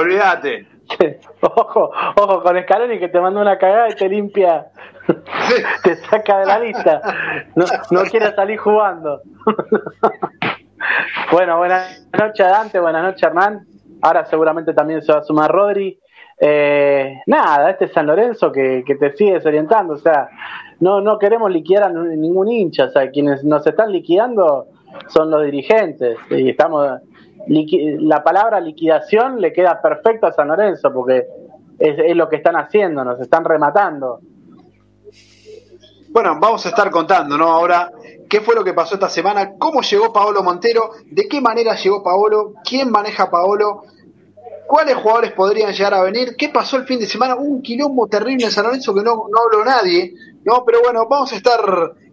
olvídate. Ojo, ojo con Scaloni que te manda una cagada y te limpia, te saca de la lista. No, no quiere salir jugando. bueno, buenas noches Dante, buenas noches Hernán. Ahora seguramente también se va a sumar Rodri. Eh, nada, este San Lorenzo que, que, te sigue desorientando, o sea, no, no queremos liquidar a ningún hincha, o sea, quienes nos están liquidando son los dirigentes y estamos la palabra liquidación le queda perfecto a San Lorenzo porque es, lo que están haciendo, nos están rematando. Bueno, vamos a estar contando, ¿no? Ahora, ¿qué fue lo que pasó esta semana? ¿Cómo llegó Paolo Montero? ¿De qué manera llegó Paolo? ¿Quién maneja Paolo? ¿Cuáles jugadores podrían llegar a venir? ¿Qué pasó el fin de semana? Un quilombo terrible en San Lorenzo que no, no habló nadie, ¿no? Pero bueno, vamos a estar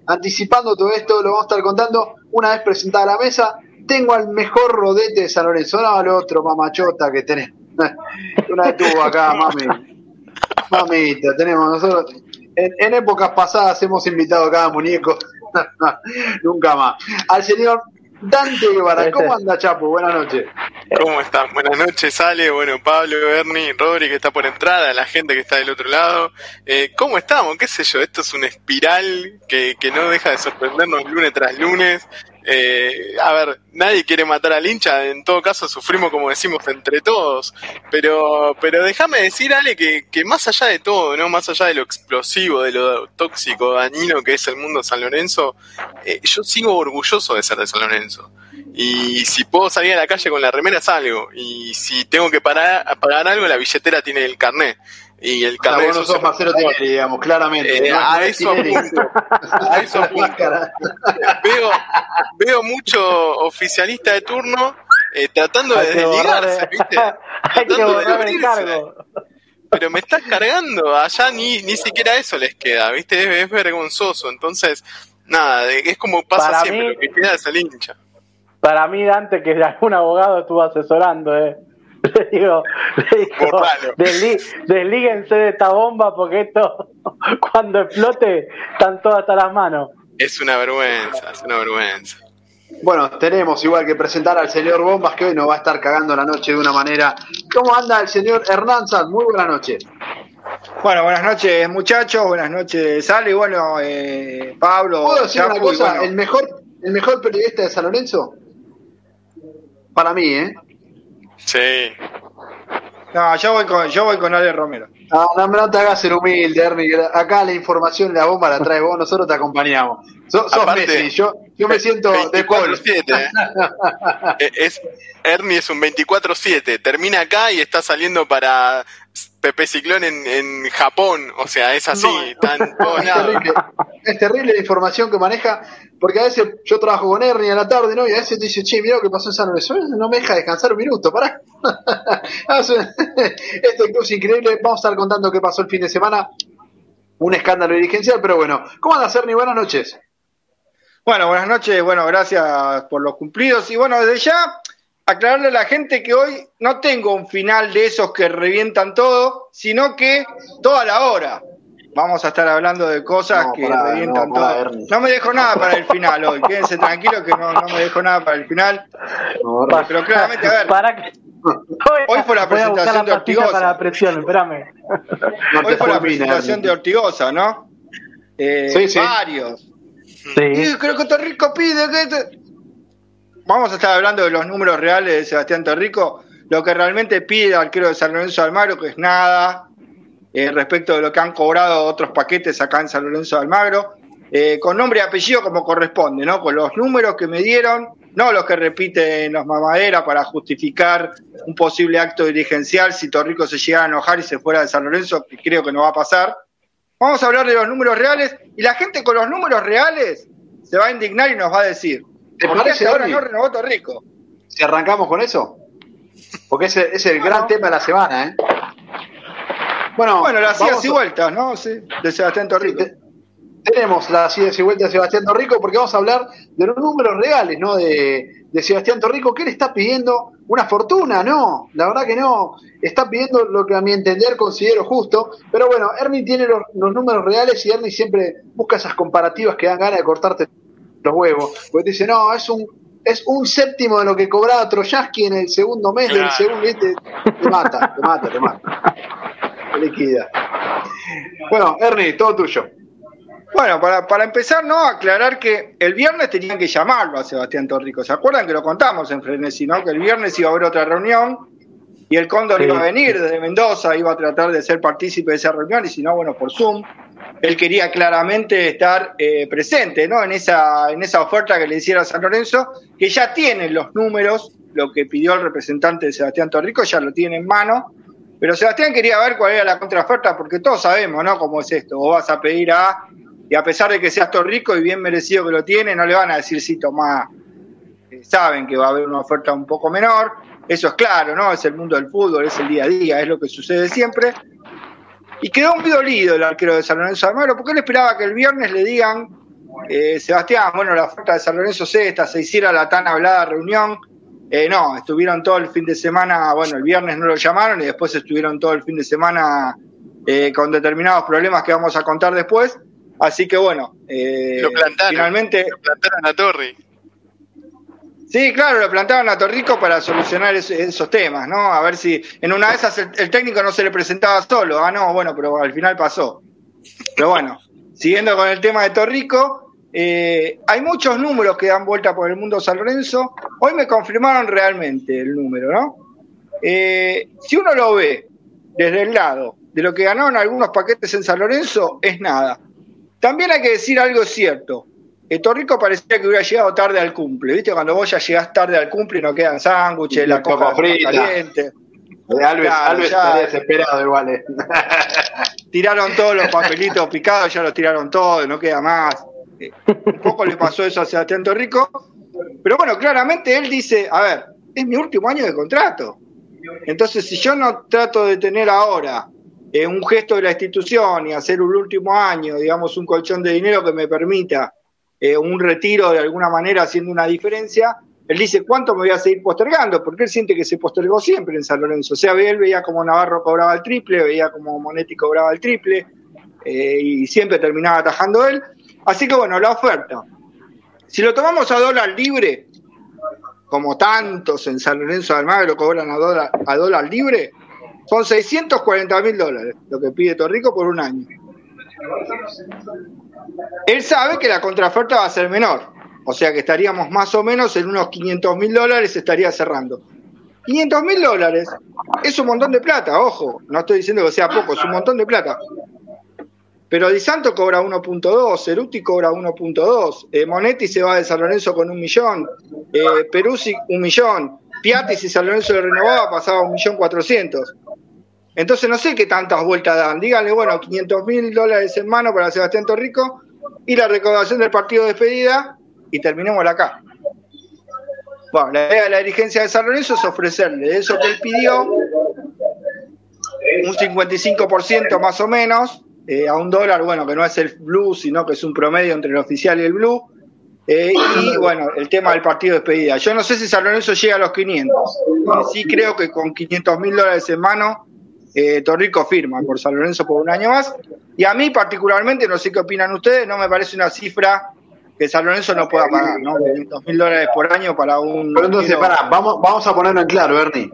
anticipando todo esto, lo vamos a estar contando una vez presentada la mesa. Tengo al mejor rodete de San Lorenzo, no al otro mamachota que tenés. una tuvo acá, mami. Mamita, tenemos nosotros. En, en épocas pasadas hemos invitado a cada muñeco. Nunca más. Al señor Dante Guevara, ¿cómo anda Chapo? Buenas noches. ¿Cómo están? Buenas noches, Ale, bueno, Pablo, Bernie, Rodri que está por entrada, la gente que está del otro lado. Eh, ¿Cómo estamos? ¿Qué sé yo? Esto es una espiral que, que no deja de sorprendernos lunes tras lunes. Eh, a ver, nadie quiere matar al hincha, en todo caso sufrimos como decimos entre todos, pero, pero déjame decir, Ale, que, que más allá de todo, ¿no? Más allá de lo explosivo, de lo tóxico, dañino que es el mundo de San Lorenzo, eh, yo sigo orgulloso de ser de San Lorenzo. Y si puedo salir a la calle con la remera, salgo. Y si tengo que parar, pagar algo, la billetera tiene el carnet y el carnet no sos Marcelo Tinelli, digamos, claramente. Eh, a, eso apunto, a eso apunto. veo, veo mucho oficialista de turno eh, tratando de desligarse, ¿viste? Tratando de cargo. Pero me estás cargando, allá ni, ni siquiera eso les queda, ¿viste? Es, es vergonzoso, entonces, nada, es como pasa Para siempre, mí- lo que queda es el hincha. Para mí, Dante, que algún abogado estuvo asesorando, ¿eh? Le digo, le digo deslíguense de esta bomba porque esto, cuando explote, están todas hasta las manos. Es una vergüenza, es una vergüenza. Bueno, tenemos igual que presentar al señor Bombas que hoy nos va a estar cagando la noche de una manera. ¿Cómo anda el señor Hernán Sanz? Muy buena noche. Bueno, buenas noches muchachos, buenas noches Sale, bueno, eh, Pablo, ¿Puedo decir Chapu, una cosa? bueno, ¿El mejor el mejor periodista de San Lorenzo? Para mí, ¿eh? Sí. no, yo voy con, yo voy con Ale Romero. No, no, no te hagas ser humilde, Ernie. Acá la información, la bomba la traes vos, nosotros te acompañamos. So- sos Aparte, Messi, yo, yo me siento de Paul. 24/7, ¿eh? Eh, es, Ernie es un 24-7, termina acá y está saliendo para Pepe Ciclón en, en Japón, o sea, es así, No. todos Es terrible, es terrible la información que maneja, porque a veces yo trabajo con Ernie a la tarde, ¿no? Y a veces te dice, che, mira lo que pasó en San Lorenzo, no me deja descansar un minuto, pará. este club es increíble, vamos a estar contando qué pasó el fin de semana, un escándalo dirigencial, pero bueno, ¿cómo andas, Ernie? Buenas noches. Bueno, buenas noches, bueno, gracias por los cumplidos. Y bueno, desde ya, aclararle a la gente que hoy no tengo un final de esos que revientan todo, sino que toda la hora. Vamos a estar hablando de cosas No, que pará, revientan no, pará, todo. No me dejo nada para el final hoy, quédense tranquilos que no, no me dejo nada para el final. Pero claramente, a ver, Para que... Hoy fue la presentación de la Ortigosa. para la presión, espérame. Hoy fue la presentación de Ortigosa, ¿no? Eh, Sí, sí. Varios. Sí. Y creo que Torrico pide que... te- Vamos a estar hablando de los números reales de Sebastián Torrico, lo que realmente pide el arquero de San Lorenzo Almagro, que es nada, eh, respecto de lo que han cobrado otros paquetes acá en San Lorenzo de Almagro, eh, con nombre y apellido como corresponde, ¿no? Con los números que me dieron, no los que repiten los mamaderas para justificar un posible acto dirigencial si Torrico se llegara a enojar y se fuera de San Lorenzo, que creo que no va a pasar. Vamos a hablar de los números reales y la gente con los números reales se va a indignar y nos va a decir, ¿Te ¿por qué hasta ahora no renovó Torrico? Si arrancamos con eso, porque ese es el gran tema de la semana, ¿eh? Bueno, Bueno, las idas y vueltas, ¿no? Sí, de Sebastián Torrico. Te- tenemos las idas y vueltas de Sebastián Torrico porque vamos a hablar de los números reales, ¿no? De, de Sebastián Torrico, que él está pidiendo una fortuna, ¿no? La verdad que no. Está pidiendo lo que a mi entender considero justo. Pero bueno, Ernie tiene los, los números reales y Ernie siempre busca esas comparativas que dan ganas de cortarte los huevos. Porque te dice, no, es un, es un séptimo de lo que cobraba Troyaski en el segundo mes del Claro. segundo, ¿viste? Te mata, te mata, te mata. Te liquida. Bueno, Ernie, todo tuyo. Bueno, para, para empezar, ¿no? Aclarar que el viernes tenían que llamarlo a Sebastián Torrico. ¿Se acuerdan que lo contamos en Frenesí, no? Que el viernes iba a haber otra reunión y el Cóndor Sí. iba a venir desde Mendoza, iba a tratar de ser partícipe de esa reunión y si no, bueno, por Zoom. Él quería claramente estar eh, presente, ¿no? En esa, en esa oferta que le hiciera San Lorenzo, que ya tiene los números, lo que pidió el representante de Sebastián Torrico, ya lo tiene en mano. Pero Sebastián quería ver cuál era la contraoferta, porque todos sabemos, ¿no? Cómo es esto. Vos vas a pedir A, y a pesar de que seas Torrico y bien merecido que lo tiene, no le van a decir sí, tomá. Eh, saben que va a haber una oferta un poco menor. Eso es claro, ¿no? Es el mundo del fútbol, es el día a día, es lo que sucede siempre. Y quedó muy dolido el arquero de San Lorenzo de Almagro, porque él esperaba que el viernes le digan, eh, Sebastián, bueno, la oferta de San Lorenzo es esta, se hiciera la tan hablada reunión. Eh, no, estuvieron todo el fin de semana, bueno, el viernes no lo llamaron y después estuvieron todo el fin de semana eh, con determinados problemas que vamos a contar después. Así que bueno, eh, Lo plantaron. finalmente Lo plantaron a Torri. Sí, claro, lo plantaban a Torrico para solucionar es- esos temas, ¿no? A ver si en una de esas el, el técnico no se le presentaba solo. Ah, no, bueno, pero al final pasó. Pero bueno, siguiendo con el tema de Torrico, eh, hay muchos números que dan vuelta por el mundo San Lorenzo. Hoy me confirmaron realmente el número, ¿no? Eh, si uno lo ve desde el lado de lo que ganaron algunos paquetes en San Lorenzo, es nada. También hay que decir algo cierto. Eh, Torrico parecía que hubiera llegado tarde al cumple, ¿viste? Cuando vos ya llegás tarde al cumple y no quedan sándwiches, la la coca frita. caliente. De Alves, Claro, Alves ya. estaría desesperado igual. eh. Tiraron todos los papelitos picados, ya los tiraron todos, no queda más. Eh, un poco le pasó eso a Sebastián Torrico. Pero bueno, claramente él dice, a ver, es mi último año de contrato. Entonces, si yo no trato de tener ahora eh, un gesto de la institución y hacer un último año, digamos, un colchón de dinero que me permita eh, un retiro de alguna manera haciendo una diferencia, él dice, ¿cuánto me voy a seguir postergando? Porque él siente que se postergó siempre en San Lorenzo. O sea, él veía como Navarro cobraba el triple, veía como Monetti cobraba el triple, y siempre terminaba atajando él. Así que bueno, la oferta. Si lo tomamos a dólar libre, como tantos en San Lorenzo de Almagro cobran a dólar, a dólar libre, son 640 mil dólares lo que pide Torrico por un año. Él sabe que la contraoferta va a ser menor, o sea que estaríamos más o menos en unos 500 mil dólares, estaría cerrando. 500 mil dólares es un montón de plata, ojo, no estoy diciendo que sea poco, es un montón de plata. Pero Di Santo cobra 1.2, Ceruti cobra 1.2, eh, Monetti se va de San Lorenzo con un millón, eh, Peruzzi un millón, Piatti si San Lorenzo le renovaba pasaba un millón cuatrocientos. Entonces no sé qué tantas vueltas dan. Díganle, bueno, 500 mil dólares en mano para Sebastián Torrico y la recaudación del partido de despedida y terminemos acá. Bueno, la idea de la dirigencia de San Lorenzo es ofrecerle eso que él pidió, un 55% más o menos, eh, a un dólar, bueno, que no es el blue, sino que es un promedio entre el oficial y el blue. Eh, y bueno, el tema del partido de despedida. Yo no sé si San Lorenzo llega a los 500. Eh, sí creo que con 500 mil dólares en mano, eh, Torrico firma por San Lorenzo por un año más. Y a mí particularmente, no sé qué opinan ustedes, no me parece una cifra que San Lorenzo no pueda pagar, ¿no? 500 mil dólares por año para un... Pero entonces, pará, vamos, vamos a ponerlo en claro, Ernie.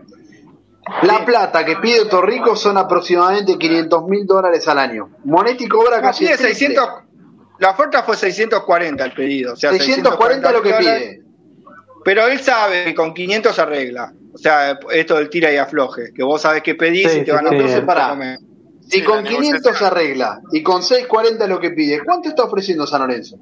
La plata que pide Torrico son aproximadamente 500 mil dólares al año. Monetti cobra No, casi pide el triple. 600, la oferta fue 640 el pedido. O sea, 640 lo que dólares, pide. Pero él sabe que con 500 se arregla. O sea, esto del tira y afloje, que vos sabés que pedís Sí, y te van a sí. ofrecer. Si Sí, con la 500 se arregla y con 640 lo que pide, ¿cuánto está ofreciendo San Lorenzo?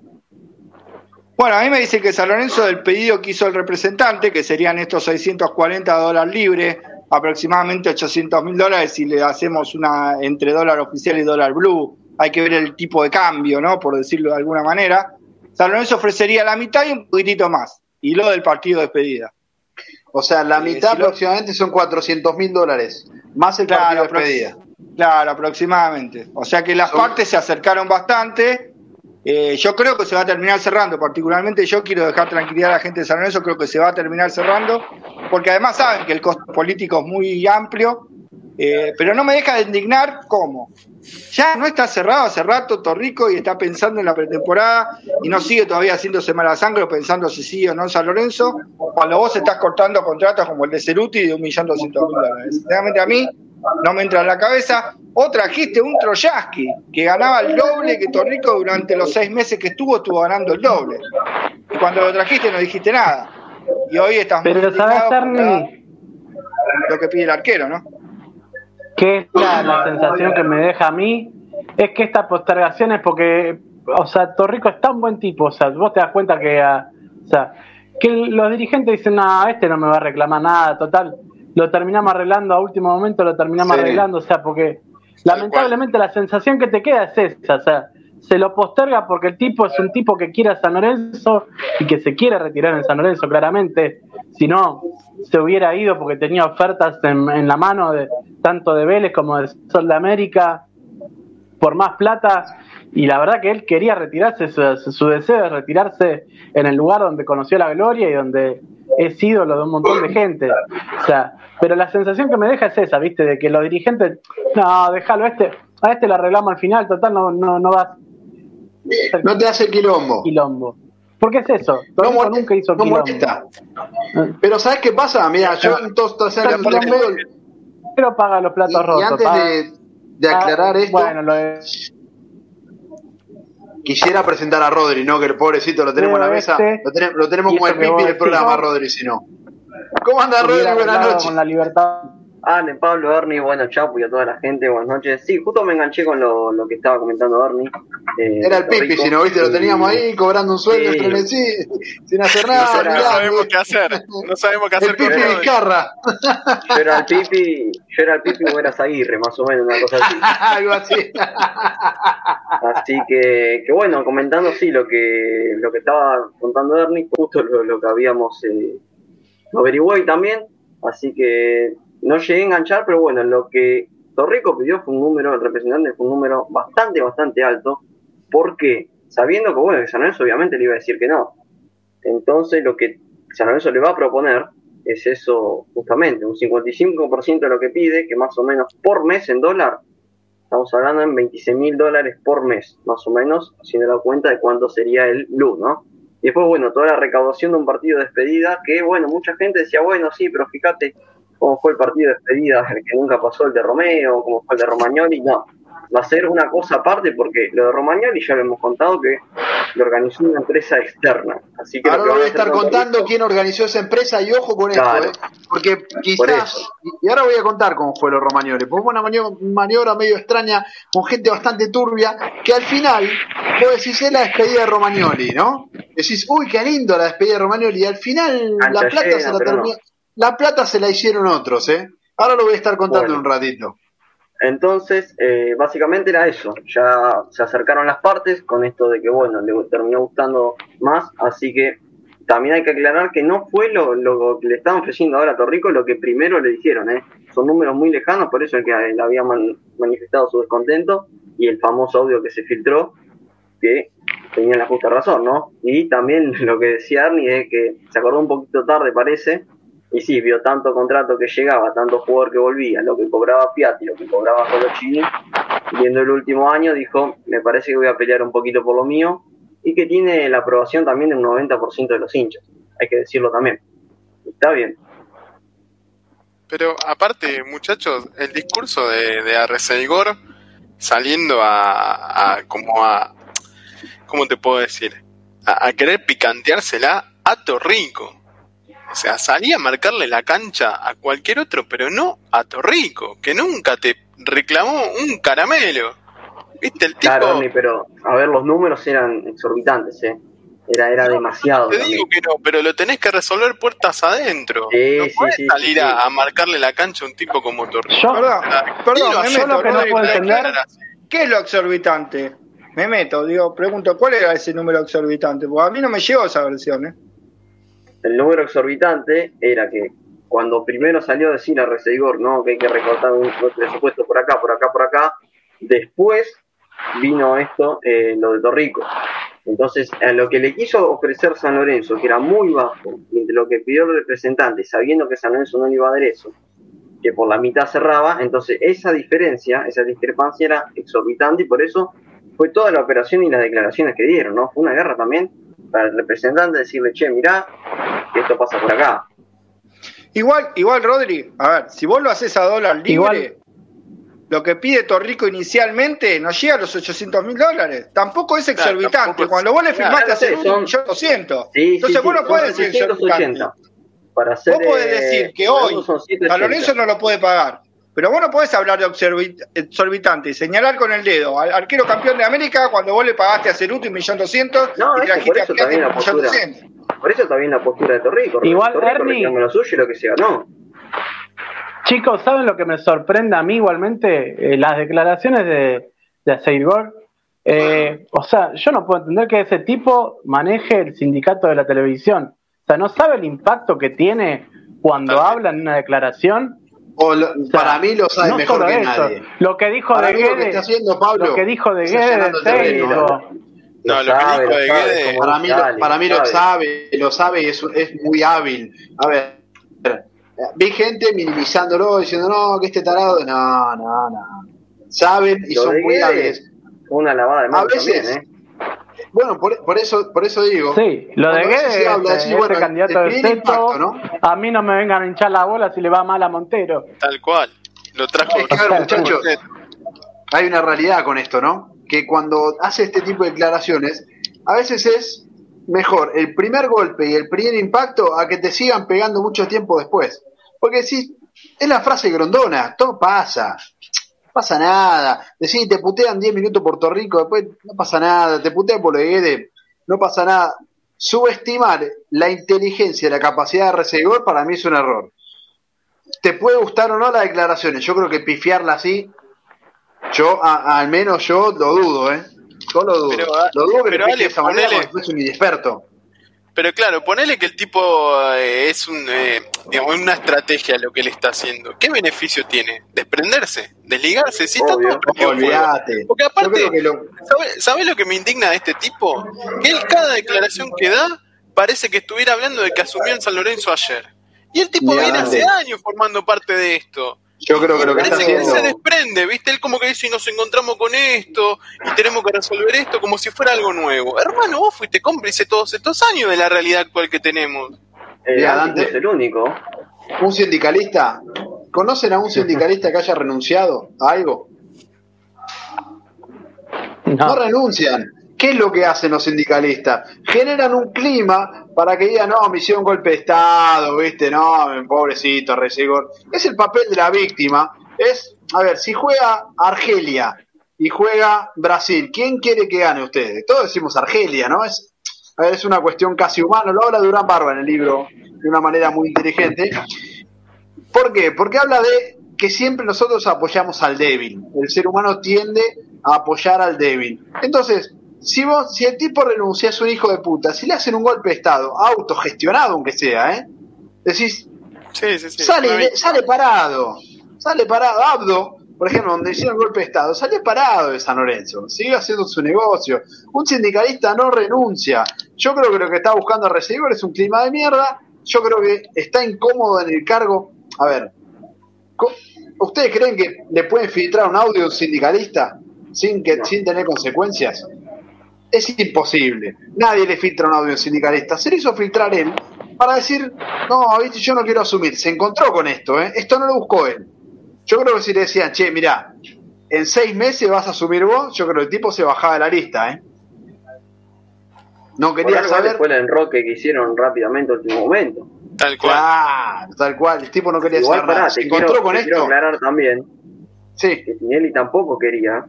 Bueno, a mí me dice que San Lorenzo del pedido que hizo el representante, que serían estos 640 dólares libres, aproximadamente 800 mil dólares si le hacemos una entre dólar oficial y dólar blue. Hay que ver el tipo de cambio, ¿no? Por decirlo de alguna manera. San Lorenzo ofrecería la mitad y un poquitito más. Y lo del partido de despedida. O sea, la Sí, mitad si lo- aproximadamente son 400 mil dólares, más el partido de aprox- despedida. Claro, aproximadamente. O sea que las Son- partes se acercaron bastante. Eh, yo creo que se va a terminar cerrando. Particularmente yo quiero dejar tranquilidad a la gente de San Lorenzo. Creo que se va a terminar cerrando. Porque además saben que el costo político es muy amplio. Eh, pero no me deja de indignar cómo. Ya no está cerrado hace rato Torrico y está pensando en la pretemporada y no sigue todavía haciendo Semana Sangre pensando si sí o no en San Lorenzo, cuando vos estás cortando contratos como el de Ceruti de un millón doscientos mil dólares. Sinceramente a mí no me entra en la cabeza. O trajiste un Troyaski que ganaba el doble que Torrico durante los seis meses que estuvo, estuvo ganando el doble. Y cuando lo trajiste no dijiste nada. Y hoy estás Pero ¿sabes, Ernie? lo que pide el arquero, ¿no? que es la, la sensación que me deja a mí es que esta postergación es porque, o sea, Torrico es tan buen tipo, o sea, vos te das cuenta que, ah, o sea, que los dirigentes dicen, no, este no me va a reclamar nada, total, lo terminamos arreglando a último momento, lo terminamos Sí. arreglando, o sea, porque lamentablemente la sensación que te queda es esa, o sea, se lo posterga porque el tipo es un tipo que quiere a San Lorenzo y que se quiere retirar en San Lorenzo, claramente. Si no, se hubiera ido porque tenía ofertas en, en la mano de tanto de Vélez como de Sol de América por más plata. Y la verdad que él quería retirarse, su, su deseo de retirarse en el lugar donde conoció la gloria y donde es ídolo de un montón de gente. O sea, pero la sensación que me deja es esa, ¿viste? De que los dirigentes, no, déjalo, a este, a este lo arreglamos al final, total, no, no, no va a No te hace quilombo. quilombo. ¿Por qué es eso? No, molesta, nunca hizo no molesta. Pero ¿sabes qué pasa? Mira, yo en todos estos años de fútbol, Pero paga los y, platos y rotos. antes paga- de, de aclarar Ah, esto, Bueno, lo de- quisiera presentar a Rodri, ¿no? Que el pobrecito lo tenemos en la mesa. este- Lo tenemos, lo tenemos como el pipi del programa, Rodri, si no. ¿Cómo anda, Rodri? Buenas noches. Con la libertad. Ale, Pablo, Ernie, bueno, Chapu y a toda la gente, buenas noches. Sí, justo me enganché con lo, lo que estaba comentando Ernie. eh, Era el pipi, Rico. si no, viste, lo teníamos ahí cobrando un sueldo Sí. sin hacer No, nada. no mirá, sabemos qué hacer. No sabemos qué El hacer con pipi. Vizcarra, Yo era el pipi, yo era el pipi y vos eras Aguirre, más o menos, una cosa así. algo así. Así que, que bueno, comentando sí lo que lo que estaba contando Ernie, justo lo, lo que habíamos eh, lo averiguó y también, así que no llegué a enganchar, pero bueno, lo que Torrico pidió fue un número, el representante fue un número bastante, bastante alto, porque sabiendo que bueno, que San Lorenzo obviamente le iba a decir que no. Entonces lo que San Lorenzo le va a proponer es eso justamente, un 55% de lo que pide, que más o menos por mes en dólar Estamos hablando en 26 mil dólares por mes, más o menos, haciendo la cuenta de cuánto sería el blue, ¿no? Y después, bueno, toda la recaudación de un partido de despedida, que bueno, mucha gente decía, bueno, sí, pero fíjate cómo fue el partido de despedida, el que nunca pasó el de Romeo, cómo fue el de Romagnoli, no. Va a ser una cosa aparte porque lo de Romagnoli ya lo hemos contado que lo organizó una empresa externa. Así que Ahora lo voy a estar con contando quién organizó esa empresa y ojo con Claro. esto, ¿eh? porque Por quizás, eso. y ahora voy a contar cómo fue los Romagnoli, porque fue una manio- maniobra medio extraña con gente bastante turbia, que al final, vos decís, es la despedida de Romagnoli, ¿no? Decís, uy, qué lindo la despedida de Romagnoli, y al final la plata, llena, se la no. La plata se la hicieron otros, ¿eh? Ahora lo voy a estar contando Bueno. un ratito. Entonces, eh, básicamente era eso. Ya se acercaron las partes con esto de que, bueno, le terminó gustando más. Así que también hay que aclarar que no fue lo, lo que le estaban ofreciendo ahora a Torrico lo que primero le dijeron. ¿eh? Son números muy lejanos, por eso es que él había man- manifestado su descontento y el famoso audio que se filtró, que tenía la justa razón, ¿no? Y también lo que decía Arnie es que se acordó un poquito tarde, parece, y sí, vio tanto contrato que llegaba, tanto jugador que volvía, lo que cobraba Piatti, lo que cobraba Colochini, viendo el último año, dijo, me parece que voy a pelear un poquito por lo mío, y que tiene la aprobación también de un 90% de los hinchas, hay que decirlo también. Está bien. Pero aparte, muchachos, el discurso de, de Arreceigor saliendo a, a como a, ¿cómo te puedo decir? A, querer picanteársela a Torrico. O sea, salía a marcarle la cancha a cualquier otro, pero no a Torrico, que nunca te reclamó un caramelo. ¿Viste? El tipo... Claro, Ernie, pero a ver, los números eran exorbitantes, ¿eh? Era, era demasiado. Te también. digo que no, pero lo tenés que resolver puertas adentro. Sí, no sí, podés sí, salir sí, a, sí. a marcarle la cancha a un tipo como Torrico. Yo, Perdón, perdón, me yo lo meto, que no puedo entender- ¿qué es lo exorbitante? Me meto, digo, pregunto, ¿cuál era ese número exorbitante? Porque a mí no me llegó esa versión, ¿eh? El número exorbitante era que cuando primero salió a decir a Reseigor, ¿no? Que hay que recortar un, presupuesto por acá, por acá, por acá, después vino esto, eh, lo de Torrico. Entonces, a lo que le quiso ofrecer San Lorenzo, que era muy bajo, entre lo que pidió el representante, sabiendo que San Lorenzo no le iba a dar eso, que por la mitad cerraba, entonces esa diferencia, esa discrepancia era exorbitante y por eso fue toda la operación y las declaraciones que dieron, ¿no? Fue una guerra también para el representante decirle, che, mirá, que esto pasa por acá. Igual, igual, Rodri, a ver, si vos lo haces a dólar libre, Igual- lo que pide Torrico inicialmente no llega a los 800 mil dólares. Tampoco es Claro, exorbitante. tampoco es- Cuando vos le firmaste Claro, a hacer sí, son- 1.200.000. Sí, Entonces sí, vos sí, no podés son decir exorbitante. 780. Para hacer, Vos podés eh, decir que San hoy San 780. Lorenzo no lo puede pagar. Pero vos no podés hablar de exorbi- exorbitante y señalar con el dedo al arquero campeón de América cuando vos le pagaste a Ceruto un millón doscientos No, y trajiste a eso Piatti un la millón postura. doscientos. Por eso también la postura de Torrico. Igual, Torrico Ernie- lo suyo y lo que se ganó. Chicos, ¿saben lo que me sorprende a mí igualmente? Eh, las declaraciones de, de Seigor. Eh, o sea, yo no puedo entender que ese tipo maneje el sindicato de la televisión. O sea, no sabe el impacto que tiene cuando habla en una declaración. O lo- O sea, para mí lo sabe no mejor solo que eso, nadie. Lo que dijo Para de mí lo que Guedes, está haciendo Pablo lo que dijo de es Guedes. No, lo que sabe, dijo de Guedes- Para mí, lo- sale, para mí lo sabe, lo sabe y es, es muy hábil. A ver, vi gente minimizándolo, diciendo, no, que este tarado, no, no, no. Saben y Lo son muy Guedes hábiles. Una lavada de A manos veces- también, ¿eh? Bueno, por, por eso por eso digo. Sí, lo de Guedes, habla, decís, bueno, candidato el del ¿no? a mí no me vengan a hinchar la bola si le va mal a Montero. Tal cual. Lo trajo. Es que, a ver, muchachos, hay una realidad con esto, ¿no? Que cuando hace este tipo de declaraciones, a veces es mejor el primer golpe y el primer impacto a que te sigan pegando mucho tiempo después. Porque si es la frase grondona, todo pasa, pasa nada. Decís, te putean 10 minutos Puerto Rico, después no pasa nada, te putean por lo de Guedes, no pasa nada. Subestimar la inteligencia y la capacidad de recibir para mí es un error. Te puede gustar o no las declaraciones, yo creo que pifiarla así, yo a- al menos yo lo dudo, ¿eh? Yo lo dudo. Pero, ah, lo dudo que pero le esa manera un inexperto. Pero claro, ponele que el tipo eh, es un, eh, digamos, una estrategia lo que él está haciendo. ¿Qué beneficio tiene? Desprenderse, desligarse. Si está Obvio. todo. Olvídate. Porque aparte, lo, ¿Sabe- ¿Sabes lo que me indigna de este tipo? Que él cada declaración que da parece que estuviera hablando de que asumió en San Lorenzo ayer. Y el tipo viene hace años formando parte de esto. Yo creo que lo que está Parece que él haciendo. se desprende, ¿viste? Él como que dice, y nos encontramos con esto, y tenemos que resolver esto como si fuera algo nuevo. Hermano, vos fuiste cómplice todos estos años de la realidad actual que tenemos. Eh, Dante no es el único. Un sindicalista, ¿conocen a un sindicalista que haya renunciado a algo? No No. renuncian. ¿Qué es lo que hacen los sindicalistas? Generan un clima para que digan, no, me golpe de Estado, ¿viste? No, pobrecito, Resegor. Es el papel de la víctima. Es, a ver, si juega Argelia y juega Brasil, ¿quién quiere que gane ustedes? Todos decimos Argelia, ¿no? Es, a ver, es una cuestión casi humana. Lo habla Durán Barba en el libro de una manera muy inteligente. ¿Por qué? Porque habla de que siempre nosotros apoyamos al débil. El ser humano tiende a apoyar al débil. Entonces, si vos, si el tipo renuncia es un hijo de puta, si le hacen un golpe de estado, autogestionado aunque sea, ¿eh? Decís, Sí, sí, sí. sale, sale parado, sale parado. Abdo, por ejemplo, donde hicieron golpe de estado, salió parado de San Lorenzo, sigue haciendo su negocio. Un sindicalista no renuncia. Yo creo que lo que está buscando a recibir es un clima de mierda. Yo creo que está incómodo en el cargo. A ver, co- ¿ustedes creen que le pueden filtrar un audio a un sindicalista sin, que, No. sin tener consecuencias? Es imposible. Nadie le filtra un audio sindicalista. Se le hizo filtrar él para decir, no, viste, yo no quiero asumir. Se encontró con esto, ¿eh? Esto no lo buscó él. Yo creo que si le decían, che, mirá, en seis meses vas a asumir vos, yo creo que el tipo se bajaba de la lista, ¿eh? No quería saber. fue el enroque que hicieron rápidamente al último momento. Tal cual. Claro, tal cual. El tipo no quería Igual saber nada. Se encontró quiero, con te quiero esto. aclarar también Sí, que Tinelli tampoco quería,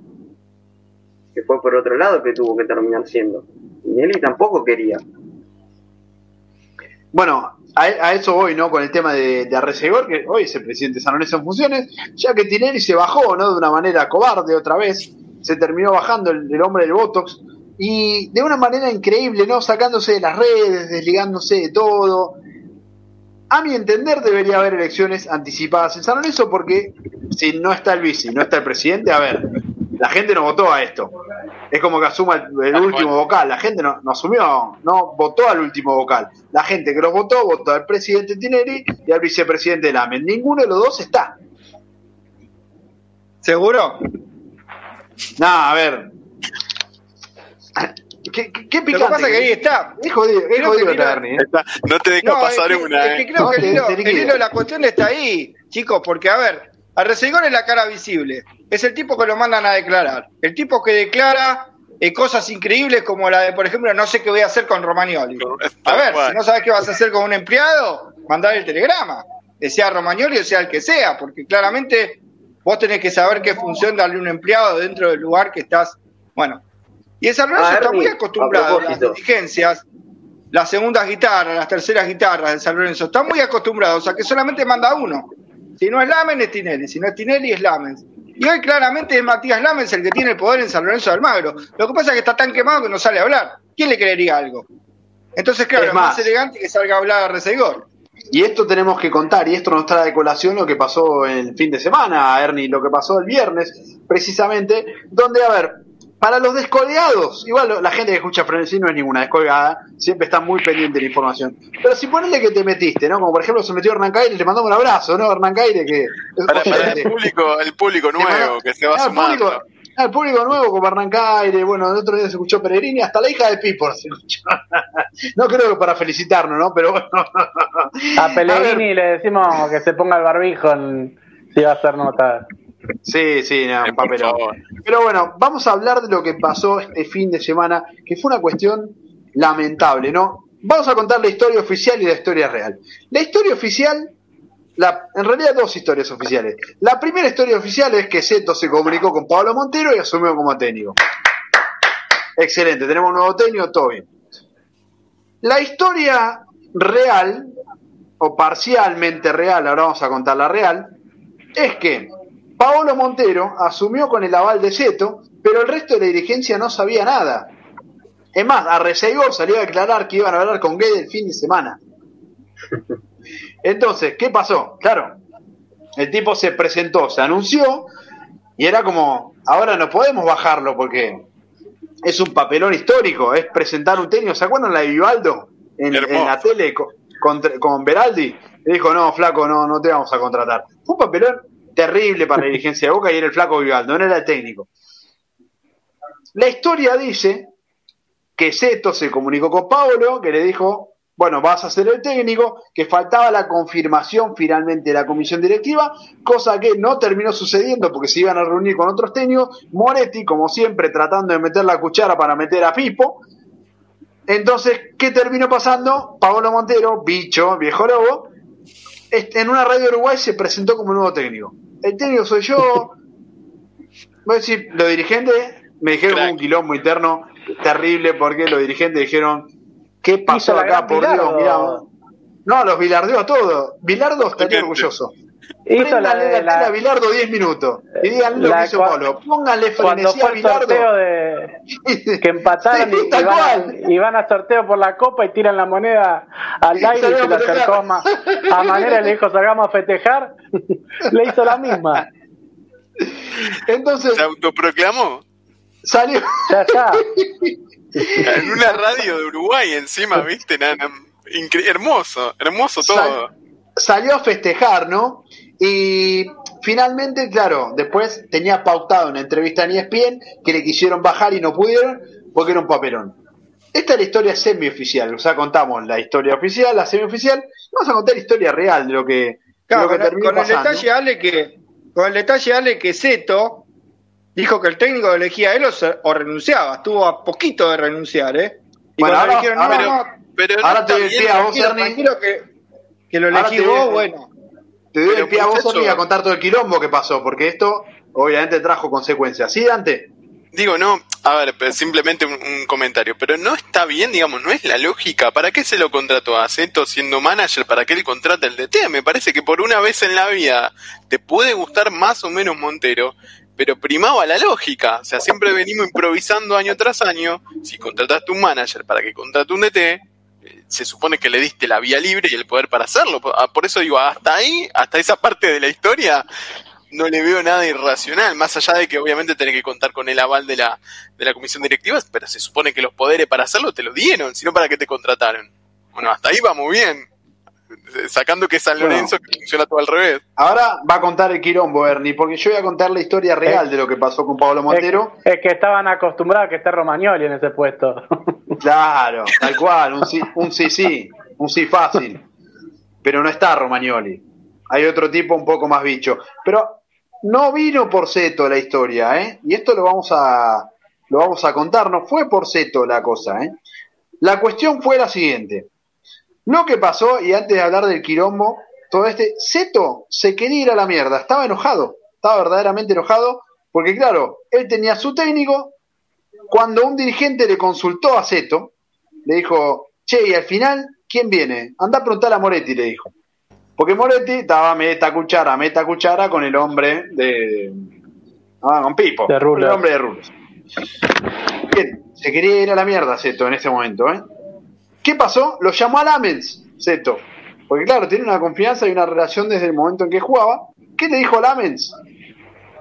que fue por otro lado que tuvo que terminar siendo. Tinelli tampoco quería. Bueno, a, eso voy, ¿no? Con el tema de, de que hoy es el presidente de San en funciones, ya que Tinelli se bajó, ¿no? De una manera cobarde otra vez, se terminó bajando el, el hombre del Botox, y de una manera increíble, ¿no? Sacándose de las redes, desligándose de todo. A mi entender debería haber elecciones anticipadas en San Lorenzo porque si no está el vice, no está el presidente, a ver, La gente no votó a esto. Es como que asuma el, el último vocal. La gente no, no asumió, no votó al último vocal. La gente que lo votó, votó al presidente Tinelli y al vicepresidente Lamen. Ninguno de los dos está. ¿Seguro? No, a ver. ¿Qué, qué, qué Lo que picante? pasa es que ahí está. Es jodido, es Creo jodido que Bernie, ¿eh? No te deja No, pasar es que, una, es que ¿eh? creo No, que el te- hilo, te el liquida. hilo de la cuestión está ahí, chicos, porque a ver, a Reseigor es la cara visible, es el tipo que lo mandan a declarar, el tipo que declara eh, cosas increíbles como la de, por ejemplo, no sé qué voy a hacer con Romagnoli. A ver, si no sabes qué vas a hacer con un empleado, mandar el telegrama, sea Romagnoli o sea el que sea, porque claramente vos tenés que saber qué función darle a un empleado dentro del lugar que estás. Bueno, y el San Lorenzo está muy acostumbrado a las propósito. dirigencias, las segundas guitarras, las terceras guitarras del San Lorenzo, están muy acostumbrados a que solamente manda uno. Si no es Lamen, es Tinelli, si no es Tinelli, es Lamens. Y hoy claramente es Matías Lamens el que tiene el poder en San Lorenzo de Almagro. Lo que pasa es que está tan quemado que no sale a hablar. ¿Quién le creería algo? Entonces, claro, Es es más, más. elegante que salga a hablar a Reseigor. Y esto tenemos que contar, y esto nos trae de colación lo que pasó el fin de semana, Ernie, lo que pasó el viernes, precisamente, donde, a ver, para los descolgados, igual la gente que escucha Frenesí no es ninguna descolgada, siempre está muy pendiente de la información. Pero si ponele que te metiste, ¿no? Como por ejemplo se metió Hernán Caire, le mandamos un abrazo, ¿no? Hernán Caire, que... Para, para el público, el público nuevo que se va al sumando. público, al público nuevo como Hernán Caire, bueno, el otro día se escuchó Peregrini, hasta la hija de Pipo se escuchó. no creo que para felicitarnos, ¿no? Pero bueno. A. Pellegrini le decimos que se ponga el barbijo en- si va a ser nota. Sí, sí, no, papelón. favor. Pero bueno, vamos a hablar de lo que pasó este fin de semana, que fue una cuestión lamentable, ¿no? Vamos a contar la historia oficial y la historia real. La historia oficial, la, en realidad dos historias oficiales. La primera historia oficial es que Seto se comunicó con Pablo Montero y asumió como técnico. Excelente, tenemos un nuevo técnico, todo bien. La historia real, o parcialmente real, ahora vamos a contar la real, es que Paolo Montero asumió con el aval de Seto, pero el resto de la dirigencia no sabía nada. Es más, a Reseigor salió a declarar que iban a hablar con Guede el fin de semana. Entonces, ¿qué pasó? Claro, el tipo se presentó, se anunció, y era como, ahora no podemos bajarlo porque es un papelón histórico, es presentar un técnico. ¿Se acuerdan la de Vivaldo en, la tele con, con, con Beraldi? Le dijo, no, flaco, no, no te vamos a contratar. Fue un papelón terrible para la dirigencia de Boca y era el flaco Vivaldo, no era el técnico. La historia dice que Seto se comunicó con Pablo, que le dijo, bueno, vas a ser el técnico, que faltaba la confirmación finalmente de la comisión directiva, cosa que no terminó sucediendo porque se iban a reunir con otros técnicos, Moretti, como siempre, tratando de meter la cuchara para meter a Pipo. Entonces, ¿qué terminó pasando? Pablo Montero, bicho, viejo lobo, en una radio de Uruguay se presentó como nuevo técnico. El técnico soy yo. Voy a decir, los dirigentes me dijeron Crack. un quilombo interno terrible porque los dirigentes dijeron, ¿qué pasó acá? Por Dios, mirá. No, los bilardeó a todos. Bilardo estaría orgulloso. Hizo la de la, la, Bilardo 10 minutos y díganle lo la que hizo. Pónganle cuando frenesí a fue el sorteo Bilardo. de que empataron Sí, y, y van y van a sorteo por la copa y tiran la moneda al aire y se Salgamos le a festejar. acercó a, a manera y le dijo salgamos a festejar le hizo la misma Entonces ¿Se autoproclamó? salió, ya está En una radio de Uruguay encima, ¿viste? Nada, hermoso, hermoso todo. Salió a festejar, ¿no? Y finalmente, claro, después tenía pautado una entrevista en ESPN que le quisieron bajar y no pudieron porque era un papelón. Esta es la historia semioficial, o sea, contamos la historia oficial, la semioficial, vamos a contar la historia real de lo que, de Claro, lo que con, con el detalle, Ale, que con el detalle, Ale, que Seto dijo que el técnico elegía a él o, renunciaba. Estuvo a poquito de renunciar, ¿eh? Y Bueno, ahora- no, ahora- no, Pero Ahora te doy el bien, pie a vos, Ernie. que, que lo elegí doy vos, bueno. Te doy Pero, el pie a vos, Orni, a contar todo el quilombo que pasó, porque esto obviamente trajo consecuencias. ¿Sí, Dante? Digo, no, a ver, simplemente un, un comentario, pero no está bien, digamos, no es la lógica. ¿Para qué se lo contrató a Seto siendo manager? ¿Para qué él contrata el DT? Me parece que por una vez en la vida te puede gustar más o menos Montero, pero primaba la lógica. O sea, siempre venimos improvisando año tras año. Si contrataste un manager para que contrate un DT, se supone que le diste la vía libre y el poder para hacerlo. Por ah, por eso digo, hasta ahí, hasta esa parte de la historia, no le veo nada irracional, más allá de que obviamente tenés que contar con el aval de la, de la comisión directiva, pero se supone que los poderes para hacerlo te lo dieron, sino para que te contrataron. Bueno, hasta ahí va muy bien. Sacando que San Lorenzo funciona todo al revés. Ahora va a contar el quirombo, Ernie, porque yo voy a contar la historia real de lo que pasó con Pablo Montero. Es, que estaban acostumbrados a que esté Romagnoli en ese puesto. Claro, tal cual, un sí, un sí, sí, un sí fácil. Pero no está Romagnoli. Hay otro tipo un poco más bicho. Pero no vino por Seto la historia, ¿eh? Y esto lo vamos a, lo vamos a contar, no fue por Seto la cosa, ¿eh? La cuestión fue la siguiente. Lo que pasó, y antes de hablar del quirombo, todo este, Seto se quería ir a la mierda, estaba enojado, estaba verdaderamente enojado, porque claro, él tenía su técnico, cuando un dirigente le consultó a Seto, le dijo, che, y al final, ¿quién viene? Anda a preguntar a Moretti, le dijo. Porque Moretti estaba meta cuchara, meta cuchara con el hombre de. Ah, con Pipo. De el hombre de Rulos. Bien, se quería ir a la mierda Seto en ese momento, ¿eh? ¿Qué pasó? Lo llamó a Lamens, Seto. Porque claro, tiene una confianza y una relación desde el momento en que jugaba. ¿Qué le dijo Lamens?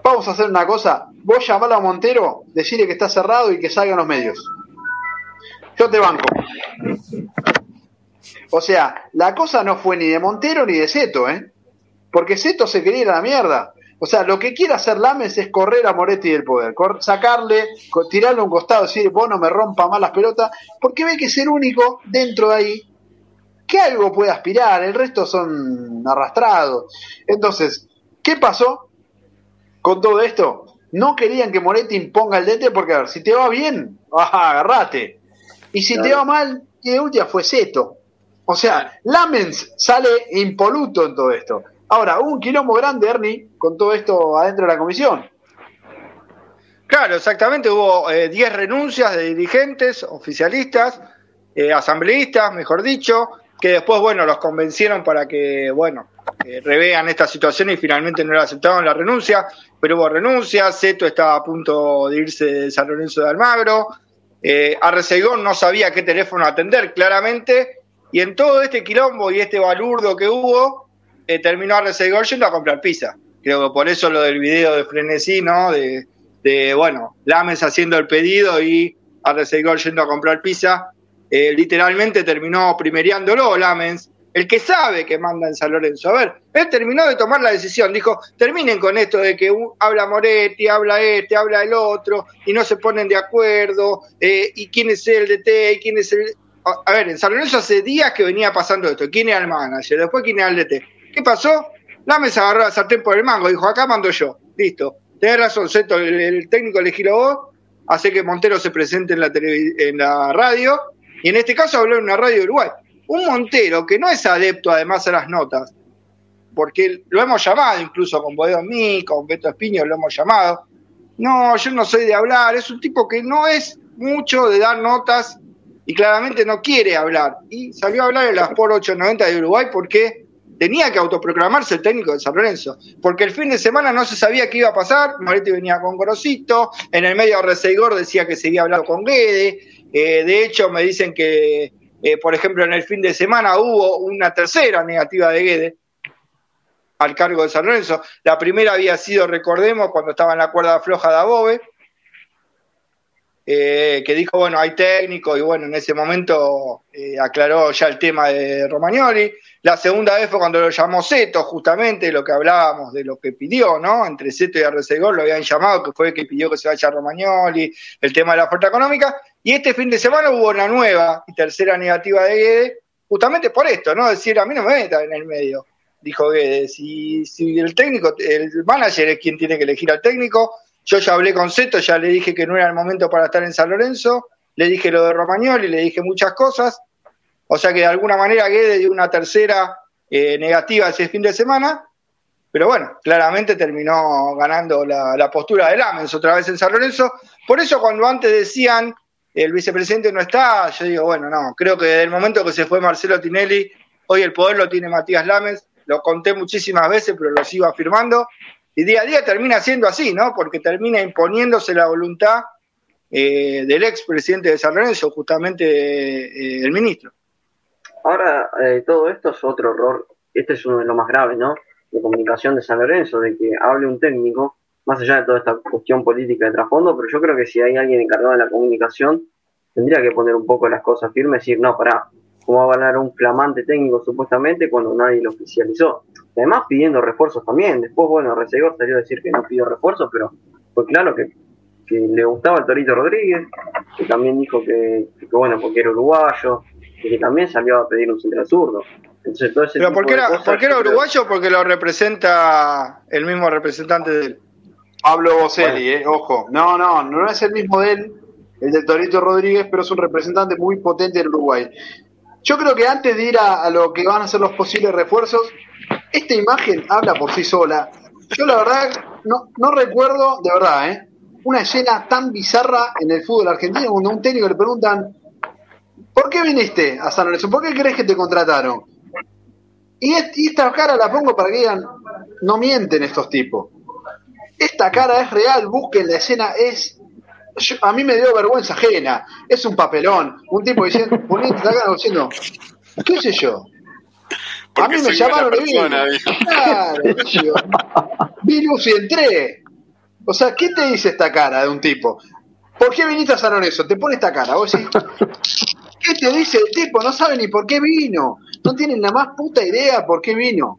Vamos a hacer una cosa. Vos llamalo a Montero, decirle que está cerrado y que salgan los medios. Yo te banco. O sea, la cosa no fue ni de Montero ni de Seto, ¿eh? Porque Seto se quería ir a la mierda. O sea, lo que quiere hacer Lames es correr a Moretti del poder, sacarle, tirarle un costado, decir, vos no me rompa más las pelotas, porque ve que es el único dentro de ahí que algo puede aspirar, el resto son arrastrados. Entonces, ¿qué pasó con todo esto? No querían que Moretti imponga el DT porque, a ver, si te va bien, agarrate. Y si te va mal, que última fue Seto. O sea, Lamens sale impoluto en todo esto. Ahora, hubo un quilombo grande, Ernie, con todo esto adentro de la comisión. Claro, exactamente. Hubo 10 eh, renuncias de dirigentes, oficialistas, eh, asambleístas, mejor dicho, que después, bueno, los convencieron para que, bueno, eh, revean esta situación y finalmente no le aceptaron la renuncia. Pero hubo renuncias, Seto estaba a punto de irse de San Lorenzo de Almagro. Eh, no sabía qué teléfono atender, claramente y en todo este quilombo y este balurdo que hubo, eh, terminó Arrecedor yendo a comprar pizza. Creo que por eso lo del video de Frenesí, ¿no? De, bueno, Lames haciendo el pedido y Arrecedor yendo a comprar pizza. Eh, literalmente terminó primeriándolo Lamens, el que sabe que manda en San Lorenzo. A ver, él terminó de tomar la decisión, dijo, terminen con esto de que habla Moretti, habla este, habla el otro, y no se ponen de acuerdo, eh, y quién es el DT, y quién es el a ver, en San Lorenzo hace días que venía pasando esto. ¿Quién era el manager? Después, ¿quién era el DT? ¿Qué pasó? La mesa agarró la sartén por el mango. Dijo, acá mando yo. Listo. Tenés razón, Seto, el, técnico elegirlo vos. Hace que Montero se presente en la, en la radio. Y en este caso habló en una radio de Uruguay. Un Montero que no es adepto además a las notas. Porque lo hemos llamado incluso con Bodeo Mí, con Beto Espiño, lo hemos llamado. No, yo no soy de hablar. Es un tipo que no es mucho de dar notas y claramente no quiere hablar. Y salió a hablar en las por 890 de Uruguay porque tenía que autoproclamarse el técnico de San Lorenzo, porque el fin de semana no se sabía qué iba a pasar, Moretti venía con Gorosito, en el medio Reseigor decía que seguía hablando con Guede, eh, de hecho me dicen que, eh, por ejemplo, en el fin de semana hubo una tercera negativa de Guede al cargo de San Lorenzo, la primera había sido, recordemos, cuando estaba en la cuerda floja de Above, eh, que dijo, bueno, hay técnico y bueno, en ese momento eh, aclaró ya el tema de Romagnoli. La segunda vez fue cuando lo llamó Seto, justamente lo que hablábamos de lo que pidió, ¿no? Entre Seto y Arrecegor lo habían llamado, que fue el que pidió que se vaya Romagnoli, el tema de la oferta económica. Y este fin de semana hubo una nueva y tercera negativa de Guedes, justamente por esto, ¿no? Decir, a mí no me metan en el medio, dijo Guedes. Si, si el técnico, el manager es quien tiene que elegir al técnico, yo ya hablé con Seto, ya le dije que no era el momento para estar en San Lorenzo, le dije lo de Romagnoli, le dije muchas cosas. O sea que de alguna manera Guede dio una tercera eh, negativa ese fin de semana, pero bueno, claramente terminó ganando la, postura de Lamens otra vez en San Lorenzo. Por eso cuando antes decían el vicepresidente no está, yo digo, bueno, no, creo que desde el momento que se fue Marcelo Tinelli, hoy el poder lo tiene Matías Lamens, lo conté muchísimas veces, pero lo sigo afirmando. Y día a día termina siendo así, ¿no? Porque termina imponiéndose la voluntad eh, del ex presidente de San Lorenzo, justamente eh, el ministro. Ahora, eh, todo esto es otro error, este es uno de los más graves, ¿no? de comunicación de San Lorenzo, de que hable un técnico, más allá de toda esta cuestión política de trasfondo, pero yo creo que si hay alguien encargado de la comunicación, tendría que poner un poco las cosas firmes y decir, no, pará, ¿cómo va a ganar un flamante técnico supuestamente cuando nadie lo oficializó? Además pidiendo refuerzos también, después, bueno, Recegor salió a decir que no pidió refuerzos, pero fue claro que, que le gustaba el Torito Rodríguez, que también dijo que, que, bueno, porque era uruguayo, y que también salió a pedir un centro zurdo. Entonces, todo ese ¿Pero por qué, era, ¿por qué era uruguayo? Porque lo representa el mismo representante de él. Pablo Boselli, eh, ojo. No, no, no es el mismo de él, el de Torito Rodríguez, pero es un representante muy potente en Uruguay. Yo creo que antes de ir a, a, lo que van a ser los posibles refuerzos, esta imagen habla por sí sola. Yo la verdad no, no recuerdo, de verdad, ¿eh? una escena tan bizarra en el fútbol argentino cuando a un técnico le preguntan, ¿por qué viniste a San Lorenzo? ¿Por qué crees que te contrataron? Y, esta cara la pongo para que digan, no mienten estos tipos. Esta cara es real, busquen la escena, es... a mí me dio vergüenza ajena, es un papelón, un tipo diciendo, cara diciendo, ¿qué sé yo? a mí me llamaron y vino. Claro, Virus y entré. O sea, ¿qué te dice esta cara de un tipo? ¿Por qué viniste a San Lorenzo? Te pone esta cara. Vos decís, ¿qué te dice el tipo? No sabe ni por qué vino. No tienen la más puta idea por qué vino.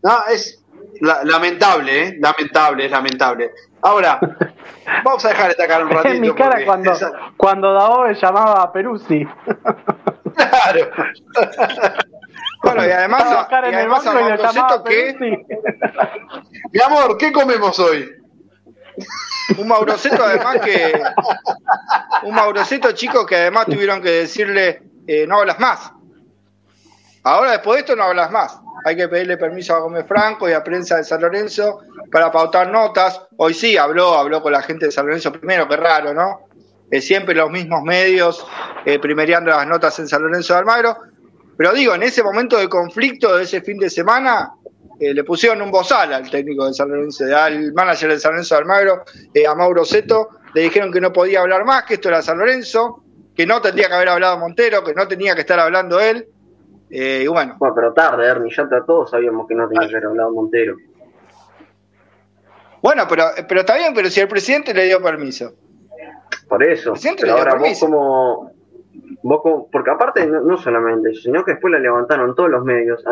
No, es lamentable, ¿eh? Lamentable, es lamentable. Ahora, vamos a dejar esta un ratito. En mi cara cuando, cuando llamaba a Peruzzi. Claro. Bueno, y además, y además a que... Mi amor, ¿qué comemos hoy? Un Mauroceto además que... Un Mauroceto chico que además tuvieron que decirle, eh, no hablas más. Ahora después de esto no hablas más. Hay que pedirle permiso a Gómez Franco y a prensa de San Lorenzo para pautar notas. Hoy sí habló, habló con la gente de San Lorenzo primero, qué raro, ¿no? Eh, siempre los mismos medios eh, las notas en San Lorenzo de Almagro. Pero digo, en ese momento de conflicto de ese fin de semana, eh, le pusieron un bozal al técnico de San Lorenzo, al manager de San Lorenzo de Almagro, eh, a Mauro Seto, le dijeron que no podía hablar más, que esto era San Lorenzo, que no tendría que haber hablado Montero, que no tenía que estar hablando él. Eh, y bueno. Bueno, pero tarde, Ernie, ya todos sabíamos que no tenía que haber hablado Montero. Bueno, pero, pero está bien, pero si el presidente le dio permiso. Por eso. pero ahora vos como, porque aparte no, solamente sino que después la levantaron todos los medios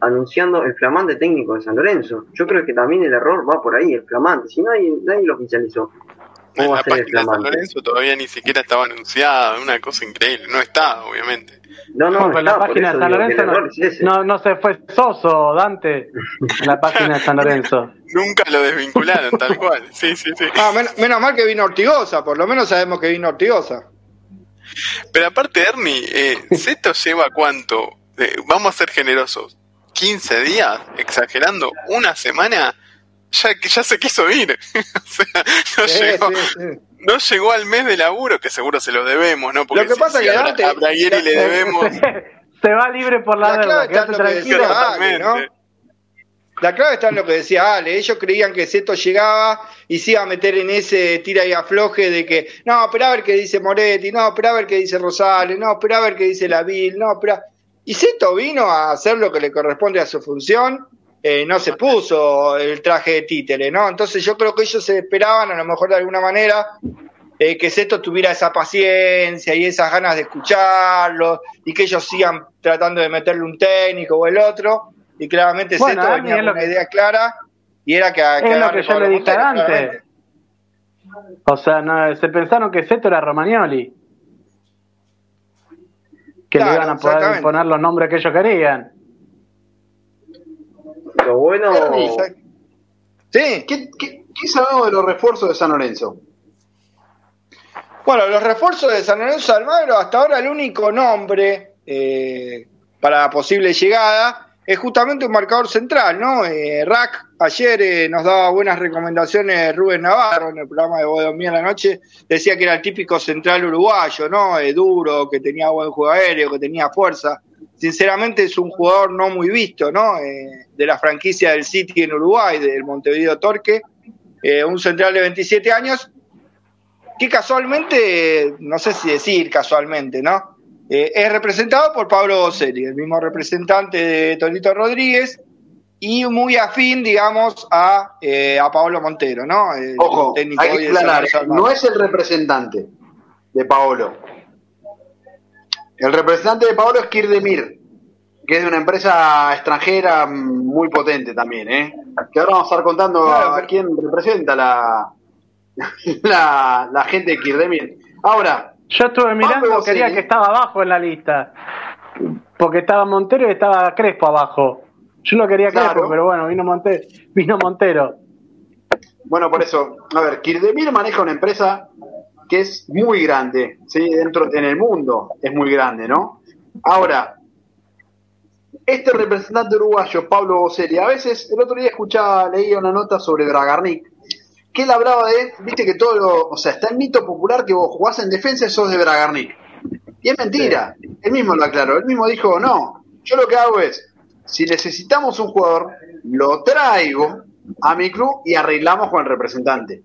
anunciando el flamante técnico de San Lorenzo. Yo creo que también el error va por ahí, el flamante, si nadie, nadie lo oficializó. ¿Cómo la página de San Lorenzo todavía ni siquiera estaba anunciada, una cosa increíble, no está, obviamente. No, no, no la página de San Lorenzo no, no, se fue Soso, Dante, la página de San Lorenzo. Nunca lo desvincularon, tal cual, sí, sí, sí. Ah, menos mal que vino Ortigosa, por lo menos sabemos que vino Ortigosa. Pero aparte, Ernie, eh, ¿esto lleva cuánto? Eh, vamos a ser generosos. ¿15 días? Exagerando, ¿una semana? Ya, ya se quiso ir. o sea, no, llegó, no llegó al mes de laburo, que seguro se lo debemos, ¿no? Porque lo que pasa es que a, Braguieri le debemos. se va libre por la, la deuda. tranquilo. ¿no? La clave está en lo que decía Ale, ellos creían que Seto llegaba y se iba a meter en ese tira y afloje de que, no, espera a ver qué dice Moretti, no, espera a ver qué dice Rosales, no, espera a ver qué dice Lavil, no, espera... Y Seto vino a hacer lo que le corresponde a su función, eh, no se puso el traje de títere, ¿no? Entonces yo creo que ellos se esperaban, a lo mejor de alguna manera, eh, que Seto tuviera esa paciencia y esas ganas de escucharlo y que ellos sigan tratando de meterle un técnico o el otro y claramente bueno, Seto venía con una idea clara y era que, que es lo que yo le dije antes. O sea, no, se pensaron que Seto era Romagnoli. Que le iban a poder poner los nombres que ellos querían. Lo bueno. Sí. ¿Qué, qué, qué sabemos de los refuerzos de San Lorenzo? Bueno, los refuerzos de San Lorenzo Almagro, hasta ahora el único nombre eh, para la posible llegada es justamente un marcador central, ¿no? Eh, Rack ayer eh, nos daba buenas recomendaciones Rubén Navarro en el programa de Bodomía en la noche, decía que era el típico central uruguayo, ¿no? Eh, duro, que tenía buen juego aéreo, que tenía fuerza. Sinceramente es un jugador no muy visto, ¿no? Eh, de la franquicia del City en Uruguay, del Montevideo Torque, un central de 27 años, que casualmente, no sé si decir casualmente, ¿no? Eh, es representado por Pablo Boselli, el mismo representante de Tonito Rodríguez, y muy afín, digamos, a, eh, a Paolo Montero, ¿no? El Ojo, técnico hay que aclarar, no es el representante de Paolo. El representante de Paolo es Kirdemir, que es de una empresa extranjera muy potente también, ¿eh? Que ahora vamos a estar contando Claro, a quién representa la, la, la gente de Kirdemir. Ahora, Yo estuve mirando, quería que estaba abajo en la lista. Porque estaba Montero y estaba Crespo abajo. Yo lo quería Claro. Crespo, pero bueno, vino, Monte, vino Montero. Bueno, por eso, a ver, Kirdemir maneja una empresa que es muy grande, ¿sí? Dentro, en el mundo es muy grande, ¿no? Ahora, este representante uruguayo, Pablo Boselli, a veces, el otro día escuchaba, leía una nota sobre Bragarnik, que él hablaba de, viste que todo lo, o sea, está el mito popular que vos jugás en defensa y sos de Bragarnik. Y es mentira, él mismo lo aclaró, él mismo dijo, no, yo lo que hago es, si necesitamos un jugador, lo traigo a mi club y arreglamos con el representante.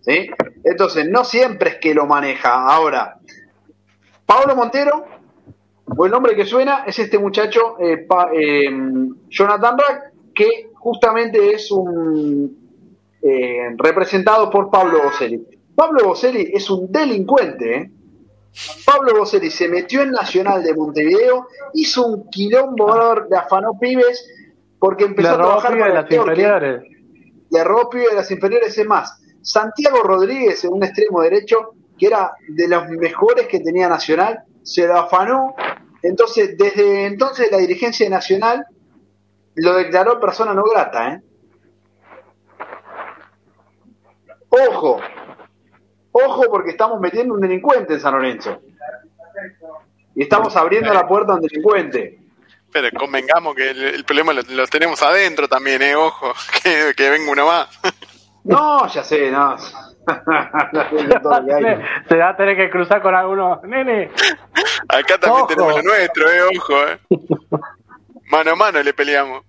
¿Sí? Entonces, no siempre es que lo maneja. Ahora, Pablo Montero, o el nombre que suena, es este muchacho, eh, Pa- eh, Jonathan Rack, que justamente es un eh, representado por Pablo Boselli. Pablo Boselli es un delincuente, ¿eh? Pablo Boselli se metió en Nacional de Montevideo, hizo un quilombo, le afanó pibes, porque empezó a trabajar pibe de para las inferiores. le robó pibe de las inferiores es más. Santiago Rodríguez, en un extremo derecho, que era de los mejores que tenía Nacional, se lo afanó. Entonces, desde entonces la dirigencia de Nacional lo declaró persona no grata, ¿eh? Ojo, ojo porque estamos metiendo un delincuente en San Lorenzo. Y estamos abriendo la puerta a un delincuente. Pero convengamos que el, problema lo, lo tenemos adentro también, ¿eh? Ojo, que, que venga uno más. No, ya sé, no. Que. Se va a tener que cruzar con algunos. Nene, Acá también Ojo. tenemos lo nuestro, ¿eh? Ojo, ¿eh? Mano a mano le peleamos.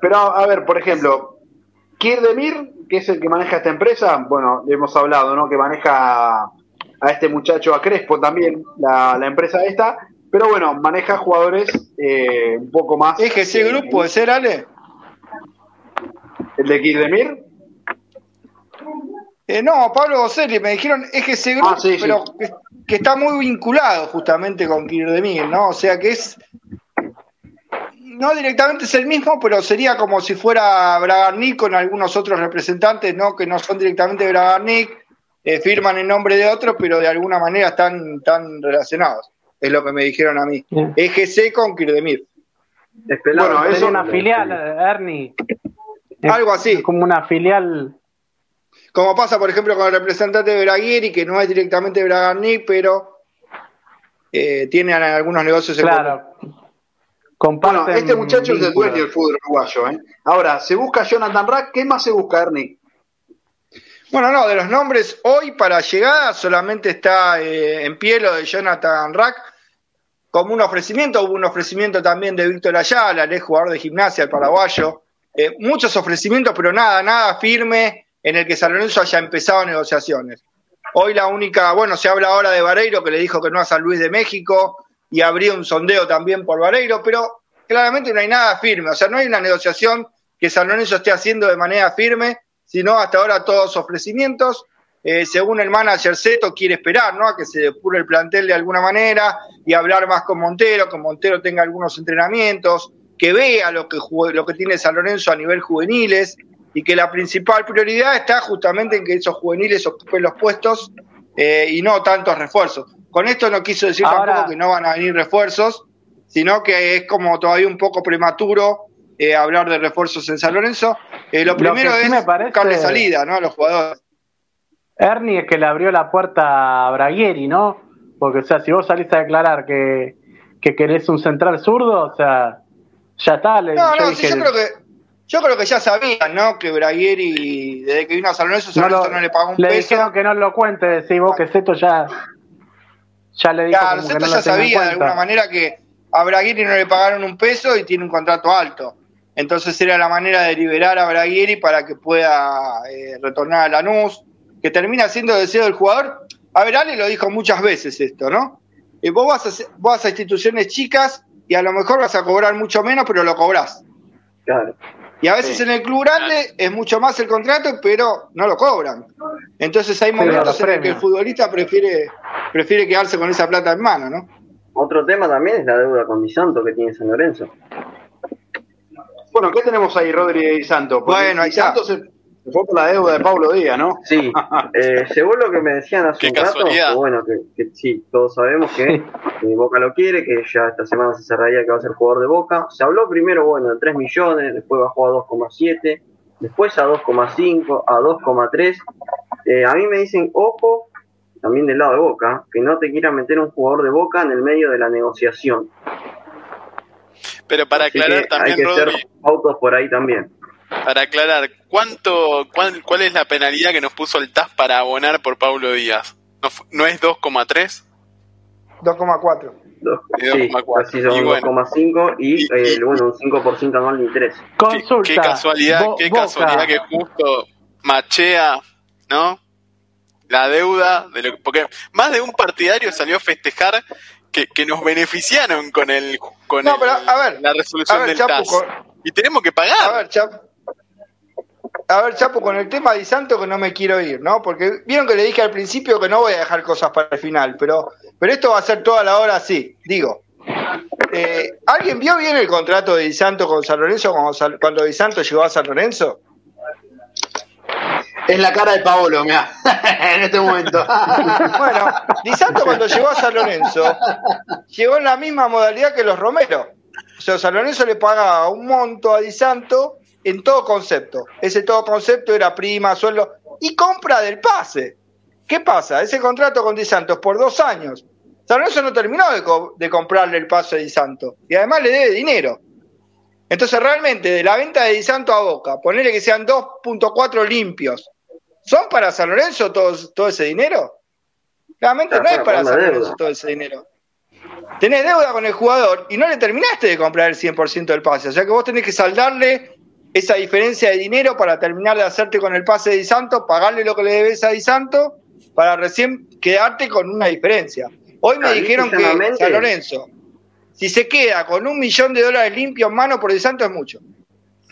Pero a ver, por ejemplo, Kirdemir, que es el que maneja esta empresa, bueno, hemos hablado, ¿no? Que maneja a este muchacho, a Crespo también, la, la empresa esta, pero bueno, maneja jugadores eh, un poco más. EGC eh, Group puede ser, Ale. ¿El de Kirdemir? Eh, no, Pablo Boselli, me dijeron EGC Group, Ah, sí, sí. pero que, que está muy vinculado justamente con Kirdemir, ¿no? O sea que es. No directamente es el mismo, pero sería como si fuera Bragarnik con algunos otros representantes, ¿no? Que no son directamente Bragarnik, eh, firman en nombre de otros, pero de alguna manera están, están relacionados. Es lo que me dijeron a mí. Bien. EGC con Kirdemir. Esperaba Bueno, que es una filial, Ernie. Es Algo así. Como una filial. Como pasa, por ejemplo, con el representante de Braguieri, que no es directamente Bragarnik, pero eh, tiene algunos negocios. Claro. Comparten Bueno, este muchacho es el dueño del fútbol uruguayo, ¿eh? Ahora, se busca Jonathan Rack, ¿qué más se busca, Ernie? Bueno, no, de los nombres, hoy para llegada solamente está eh, en pie lo de Jonathan Rack como un ofrecimiento. Hubo un ofrecimiento también de Víctor Ayala, el ex jugador de gimnasia, el paraguayo. Eh, muchos ofrecimientos, pero nada, nada firme en el que San Lorenzo haya empezado negociaciones. Hoy la única, bueno, se habla ahora de Vareiro, que le dijo que no a San Luis de México, y habría un sondeo también por Vareiro, pero claramente no hay nada firme, o sea, no hay una negociación que San Lorenzo esté haciendo de manera firme, sino hasta ahora todos ofrecimientos. Eh, según el manager Zeto, quiere esperar ¿no? a que se depure el plantel de alguna manera y hablar más con Montero, que Montero tenga algunos entrenamientos, que vea lo que, lo que tiene San Lorenzo a nivel juveniles y que la principal prioridad está justamente en que esos juveniles ocupen los puestos eh, y no tantos refuerzos. Con esto no quiso decir Ahora- tampoco que no van a venir refuerzos, sino que es como todavía un poco prematuro eh, hablar de refuerzos en San Lorenzo. Eh, lo primero sí es me parece- buscarle salida ¿no? a los jugadores. Ernie es que le abrió la puerta a Braguieri, ¿no? Porque, o sea, si vos salís a declarar que, que querés un central zurdo, o sea, ya está. le- No, yo no, dije, sí, yo creo que yo creo que ya sabían, ¿no? Que Braguieri, desde que vino a San Lorenzo, San no Lorenzo lo- no le pagó un le peso. dijeron que no lo cuente, decís vos que Seto ya, ya le dijo Claro, no ya sabía de alguna manera que a Braguieri no le pagaron un peso y tiene un contrato alto. Entonces era la manera de liberar a Braguieri para que pueda eh, retornar a Lanús, que termina siendo deseo del jugador. A ver, Ale lo dijo muchas veces esto, ¿no? Eh, vos, vas a, vos vas a instituciones chicas y a lo mejor vas a cobrar mucho menos, pero lo cobrás. Claro. Y a veces Sí. en el club grande es mucho más el contrato, pero no lo cobran. Entonces hay momentos en los que el futbolista prefiere, prefiere quedarse con esa plata en mano, ¿no? Otro tema también es la deuda con Di Santo que tiene San Lorenzo. Bueno, ¿qué tenemos ahí, Rodri y Santo? Porque Bueno, ahí Di Santo se, se fue por la deuda de Pablo Díaz, ¿no? Sí, eh, según lo que me decían hace Qué un rato, que bueno, que, que sí, todos sabemos que eh, Boca lo quiere, que ya esta semana se cerraría que va a ser jugador de Boca. Se habló primero, bueno, de 3 millones, después bajó a 2,7, después a 2,5, a 2,3. Eh, a mí me dicen, ojo, también del lado de Boca, que no te quieran meter un jugador de Boca en el medio de la negociación. Pero para Así aclarar que también, hay que Rodri, ser autos por ahí también. Para aclarar, ¿cuánto, cuál, ¿cuál es la penalidad que nos puso el TAS para abonar por Pablo Díaz? ¿No, no es 2,3? 2,4. Dos- De Sí, 2,4. así son Y bueno. 2,5 y, Y- eh, y- bueno, un 5% anual de interés. Consulta. qué casualidad, Bo- qué Boca. casualidad que justo machea, ¿no? La deuda, de lo, porque más de un partidario salió a festejar que, que nos beneficiaron con el con No, el- pero, a ver, la resolución a ver, del Chapu, TAS. con- Y tenemos que A pagar. ver, Chapo. A ver, Chapo, con el tema de Di Santo que no me quiero ir, ¿no? Porque vieron que le dije al principio que no voy a dejar cosas para el final, pero, pero esto va a ser toda la hora así, digo. Eh, ¿Alguien vio bien el contrato de Di Santo con San Lorenzo cuando, cuando Di Santo llegó a San Lorenzo? Es la cara de Paolo, mira, en este momento. Bueno, Di Santo cuando llegó a San Lorenzo, llegó en la misma modalidad que los Romero. O sea, San Lorenzo le pagaba un monto a Di Santo en todo concepto. Ese todo concepto era prima, sueldo y compra del pase. ¿Qué pasa? Ese contrato con Di Santo es por dos años. San Lorenzo no terminó de, co- de comprarle el pase a Di Santo y además le debe dinero. Entonces, realmente, de la venta de Di Santo a Boca, ponerle que sean 2.4 limpios, ¿son para San Lorenzo todos- todo ese dinero? Realmente no es para San. Lorenzo todo ese dinero. Tenés deuda con el jugador y no le terminaste de comprar el 100% del pase. O sea que vos tenés que saldarle esa diferencia de dinero para terminar de hacerte con el pase de Di Santo, pagarle lo que le debes a Di Santo, para recién quedarte con una diferencia. Hoy me dijeron que. San Lorenzo, si se queda con un millón de dólares limpios en mano por Di Santo es mucho.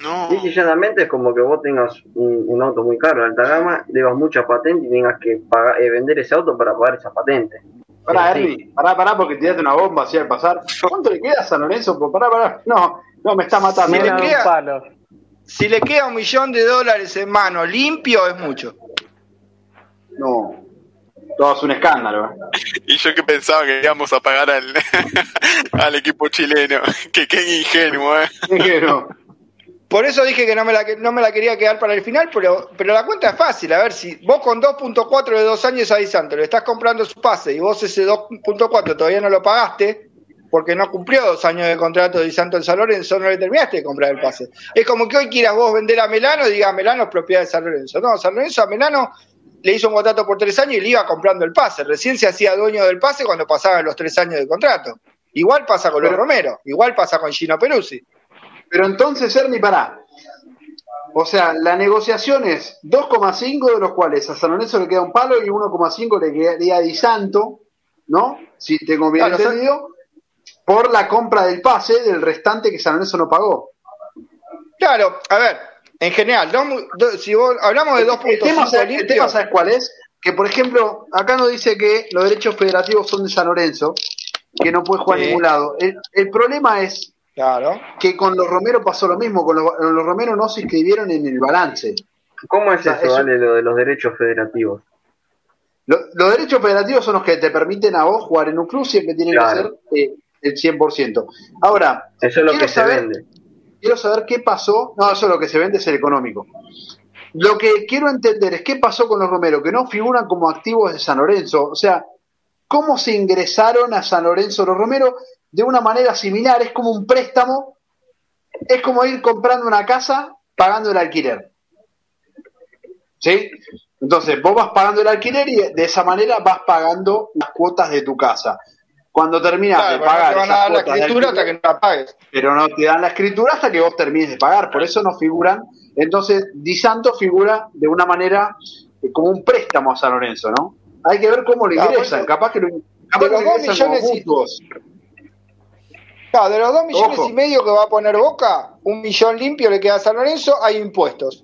No. Dice llanamente es como que vos tengas un, un auto muy caro de alta gama, debas mucha patente y tengas que pagar, eh, vender ese auto para pagar esa patente. Pará, Sí. Ernie, pará, pará, porque tiraste una bomba así al pasar. ¿Cuánto le queda a San Lorenzo? Pues Pará, pará. No, no, me está matando. Si le queda- un palo. Si le queda un millón de dólares en mano limpio es mucho. No, todo es un escándalo. ¿eh? Y yo que pensaba que íbamos a pagar al, al equipo chileno. Que qué ingenuo, ¿eh? No. Por eso dije que no me la, no me la quería quedar para el final, pero, pero la cuenta es fácil. A ver, si vos con 2.4 de dos años a Di Santo le estás comprando su pase y vos ese 2.4 todavía no lo pagaste, porque no cumplió dos años de contrato de Santo en San Lorenzo, no le terminaste de comprar el pase. Es como que hoy quieras vos vender a Melano y digas Melano es propiedad de San Lorenzo. No, San Lorenzo a Melano le hizo un contrato por tres años y le iba comprando el pase. Recién se hacía dueño del pase cuando pasaban los tres años de contrato. Igual pasa con los Pero- Romero, igual pasa con Gino Peruzzi. Pero entonces, Ernie, pará. O sea, la negociación es 2,5 de los cuales a San Lorenzo le queda un palo y 1,5 le quedaría a Di Santo, ¿no? Si tengo bien Claro, entendido, por la compra del pase del restante que San Lorenzo no pagó. Claro, a ver, en general, dos mu- do- si vos, hablamos de El tema, 2.5 ¿sabes- el tema, ¿sabes cuál es? Que, por ejemplo, acá nos dice que los derechos federativos son de San Lorenzo, que no puede jugar a ningún lado. El, el problema es claro, que con los Romero pasó lo mismo, con los, los Romero no se inscribieron en el balance. ¿Cómo es O sea, eso, eso- vale, lo de los derechos federativos? Lo- los derechos federativos son los que te permiten a vos jugar en un club, siempre tienen Claro. que ser eh, el 100%. Ahora, Eso es lo Quiero que saber- se vende. quiero saber qué pasó. No, eso es lo que se vende es el económico. Lo que quiero entender es qué pasó con los Romero, que no figuran como activos de San Lorenzo. O sea, cómo se ingresaron a San Lorenzo los Romero de una manera similar. Es como un préstamo, es como ir comprando una casa pagando el alquiler. ¿Sí? Entonces, vos vas pagando el alquiler y de esa manera vas pagando las cuotas de tu casa. Cuando terminas claro, de pero no pagar te van a dar la escritura hasta que no la pagues. pero no te dan la escritura hasta que vos termines de pagar, por eso no figuran. Entonces, Di Santo figura de una manera eh, como un préstamo a San Lorenzo, ¿no? Hay que ver cómo le ingresan, capaz que lo, capaz de los lo dos ingresan millones y-. Claro, de los dos millones Ojo. y medio que va a poner Boca, un millón limpio le queda a San Lorenzo, hay impuestos.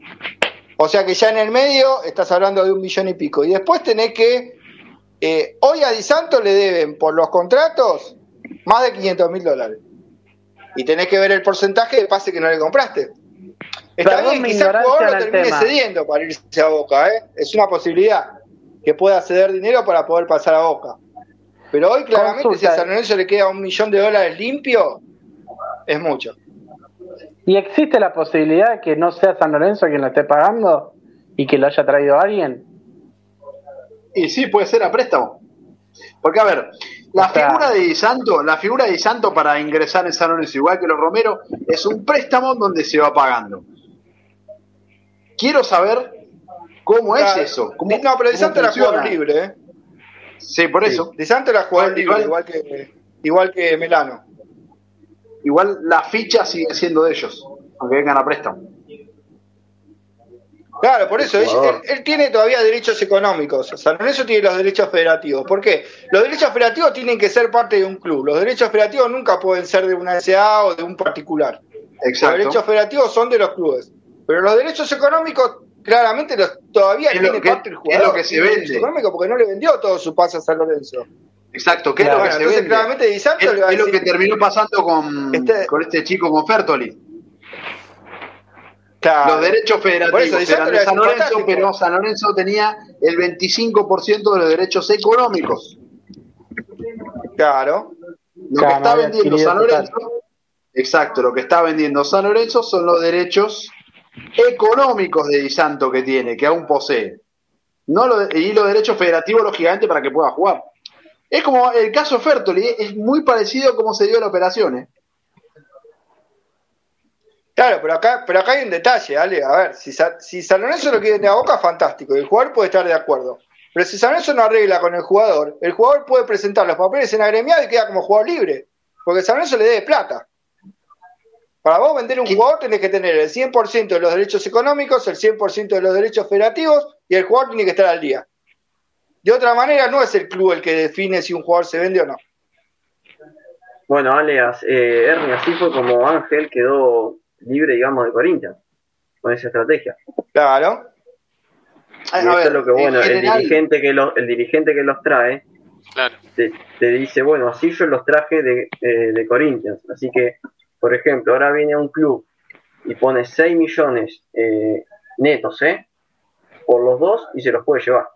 O sea que ya en el medio estás hablando de un millón y pico. Y después tenés que. Eh, hoy a Di Santo le deben por los contratos más de 500 mil dólares. Y tenés que ver el porcentaje de pase que no le compraste. Está Perdón bien, quizás el jugador lo termine tema. cediendo para irse a Boca, ¿eh? Es una posibilidad que pueda ceder dinero para poder pasar a Boca. Pero hoy claramente si a San Lorenzo le queda un millón de dólares limpio, es mucho. ¿Y existe la posibilidad de que no sea San Lorenzo quien lo esté pagando y que lo haya traído alguien? Y sí, puede ser a préstamo. Porque, a ver, la O sea- figura de Di Santo, la figura de Di Santo para ingresar en San Lorenzo, igual que los Romero, es un préstamo donde se va pagando. Quiero saber cómo es eso. Cómo, no, pero Di Santo era jugador libre, ¿eh? Sí, por eso. Di Santo era jugador Igual- libre, igual que, igual que Melano. Igual la ficha sigue siendo de ellos, aunque vengan a préstamo. Claro, por eso, él, jugador. él- él tiene todavía derechos económicos. San Lorenzo tiene los derechos federativos. ¿Por qué? Los derechos federativos tienen que ser parte de un club. Los derechos federativos nunca pueden ser de una SA o de un particular. Los Exacto. derechos federativos son de los clubes. Pero los derechos económicos, claramente, los, todavía Es lo tiene que- parte el es jugador. lo que se vende. económico porque no le vendió todo su pase a San Lorenzo. Exacto, ¿qué es lo que Bueno, se vende? claramente, Di Santo Es, le va a es lo que terminó pasando con Este- con este chico, con Fertoli. Claro. Los derechos Por eso, federativos eran le de San Lorenzo, fantástico. pero San Lorenzo tenía el 25% de los derechos económicos. Claro. Lo Claro, que está vendiendo San total. Lorenzo, exacto, lo que está vendiendo San Lorenzo son los derechos económicos de Di Santo que tiene, que aún posee. No lo- y los derechos federativos, lógicamente, para que pueda jugar. Es como el caso Fertoli, es muy parecido a cómo se dio la operación. ¿eh? Claro, pero acá, pero acá hay un detalle, Ale. A ver, si, si San Lorenzo lo quiere tener a Boca, fantástico. y El jugador puede estar de acuerdo. Pero si San Lorenzo no arregla con el jugador, el jugador puede presentar los papeles en agremiado y queda como jugador libre. Porque San Lorenzo le debe plata. Para vos vender un jugador tenés que tener el 100% de los derechos económicos, el 100% de los derechos federativos y el jugador tiene que estar al día. De otra manera, no es el club el que define si un jugador se vende o no. Bueno, Ale, eh, Ernie, así fue como Ángel quedó libre, digamos, de Corinthians, con esa estrategia. Claro. Y eso ver, es lo que, en bueno, el general- dirigente que, los, el dirigente que los trae Claro. te, te dice, bueno, así yo los traje de, eh, de Corinthians. Así que, por ejemplo, ahora viene un club y pone 6 millones eh, netos, ¿eh? Por los dos y se los puede llevar.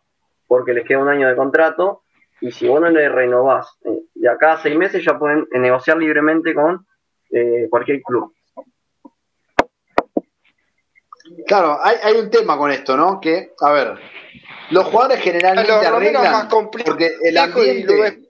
Porque les queda un año de contrato y si vos no le renovás, eh, de acá a seis meses ya pueden negociar libremente con eh, cualquier club. Claro, hay, hay un tema con esto, ¿no? Que, a ver, los jugadores generalmente Los arreglan porque el ambiente,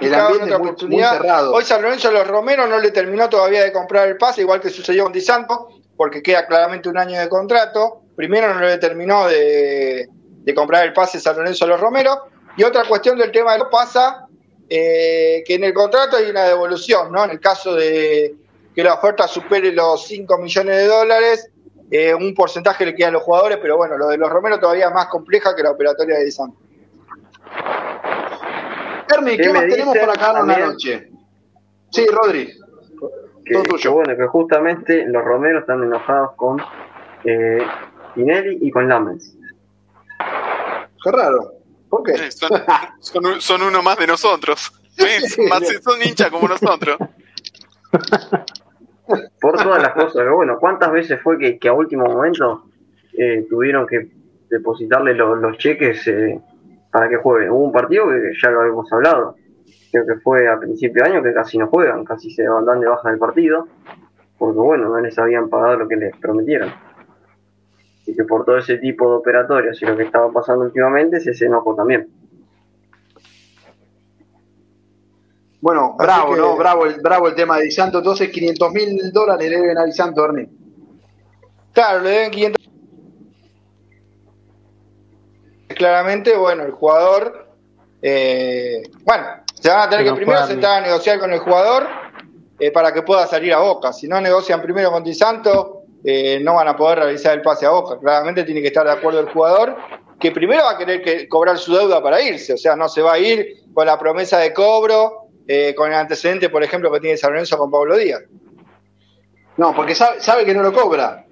el ambiente es muy, cerrado. Hoy San Lorenzo a los Romero no le terminó todavía de comprar el pase, igual que sucedió con Di Santo, porque queda claramente un año de contrato. Primero no le terminó de, de comprar el pase San Lorenzo a los Romero. Y otra cuestión del tema de lo pasa, eh, que en el contrato hay una devolución, ¿no? En el caso de que la oferta supere los 5 millones de dólares, eh, un porcentaje le queda a los jugadores, pero bueno, lo de los Romero todavía es más compleja que la operatoria de Di Santo. Ernie, ¿qué, ¿Qué más tenemos para acá una también? noche? Sí, Rodri. Que, Todo que bueno, que justamente los Romeros están enojados con eh, Tinelli y con Lamens. Qué raro. ¿Por qué? Eh, Son, son, un- son uno más de nosotros. ¿Ves? Más- son hinchas como nosotros. por todas las cosas. Pero bueno, ¿cuántas veces fue que, que a último momento eh, tuvieron que depositarle lo- los cheques eh, para que juegue? Hubo un partido que ya lo habíamos hablado, creo que fue a principio de año que casi no juegan, casi se dan de baja del partido, porque bueno, no les habían pagado lo que les prometieron. Y que por todo ese tipo de operatorios y lo que estaba pasando últimamente, se enojó también. Bueno, Así bravo, que- ¿no? Bravo el, bravo el tema de Di Santo. Entonces, 500 mil dólares le deben a Di Santo, Ernie. Claro, le deben 500. Claramente, bueno, el jugador. eh, bueno, se van a tener Que que no primero sentar a negociar con el jugador eh, para que pueda salir a Boca. Si no negocian primero con Di Santo, eh, no van a poder realizar el pase a Boca. Claramente tiene que estar de acuerdo el jugador, que primero va a querer que, cobrar su deuda para irse. O sea, no se va a ir con la promesa de cobro eh, con el antecedente, por ejemplo, que tiene San Lorenzo con Pablo Díaz. No, porque sabe, sabe que no lo cobra.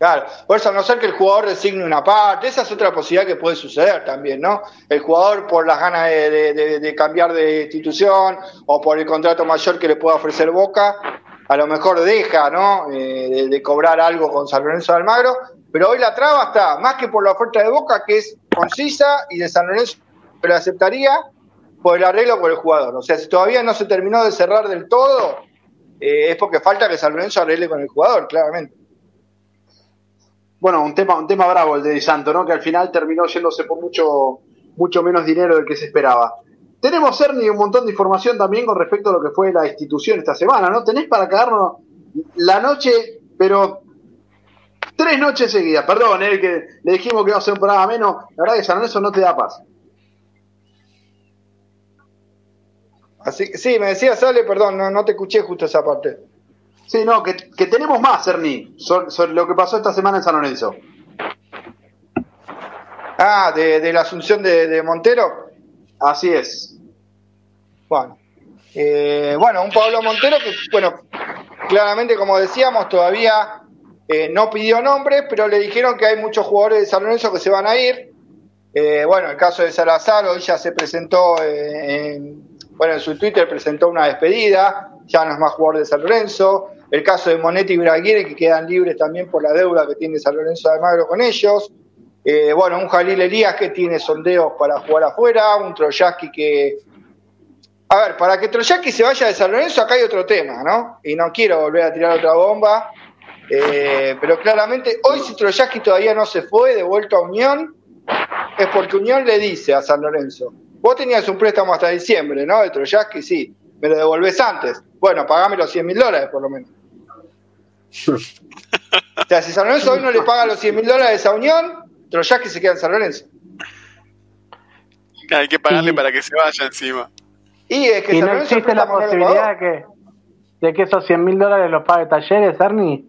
Claro, por eso a no ser que el jugador designe una parte, esa es otra posibilidad que puede suceder también, ¿no? El jugador por las ganas de, cambiar de institución o por el contrato mayor que le pueda ofrecer Boca, a lo mejor deja, ¿no? Eh, de, cobrar algo con San Lorenzo de Almagro, pero hoy la traba está, más que por la oferta de Boca, que es concisa y de San Lorenzo, pero aceptaría por el arreglo con el jugador. O sea, si todavía no se terminó de cerrar del todo, eh, es porque falta que San Lorenzo arregle con el jugador, claramente bueno, un tema, un tema bravo el de Di Santo, ¿no? Que al final terminó yéndose por mucho, mucho menos dinero del que se esperaba. Tenemos, Ernie, un montón de información también con respecto a lo que fue la institución esta semana, ¿no? Tenés para cagarnos la noche, pero tres noches seguidas. Perdón, ¿eh? que le dijimos que iba a ser un programa menos. La verdad que San Lorenzo no te da paz. Así sí, me decía, sale, perdón, no, no te escuché justo esa parte. Sí, no, que, tenemos más, Ernie, sobre, lo que pasó esta semana en San Lorenzo. Ah, de, la asunción de, Montero. Así es. Bueno, eh, bueno, un Pablo Montero que, bueno, claramente, como decíamos, todavía eh, no pidió nombre, pero le dijeron que hay muchos jugadores de San Lorenzo que se van a ir. Eh, bueno, el caso de Salazar hoy ya se presentó, en, bueno, en su Twitter presentó una despedida, ya no es más jugador de San Lorenzo el caso de Monetti y Braguiere, que quedan libres también por la deuda que tiene San Lorenzo de Almagro con ellos. Eh, bueno, un Jalil Elías que tiene sondeos para jugar afuera, un Troyaski que... A ver, para que Troyaski se vaya de San Lorenzo, acá hay otro tema, ¿no? Y no quiero volver a tirar otra bomba, eh, pero claramente hoy si Troyaski todavía no se fue, devuelto a Unión, es porque Unión le dice a San Lorenzo, vos tenías un préstamo hasta diciembre, ¿no? De Troyaski, sí, me lo devolvés antes. Bueno, pagame los 100 mil dólares por lo menos. o sea, si San Lorenzo hoy no le paga los 100 mil dólares a Unión, que se queda en San Lorenzo. Hay que pagarle para que se vaya encima. Y es que no existe la posibilidad de que, de que esos 100 mil dólares los pague Talleres, Arnie.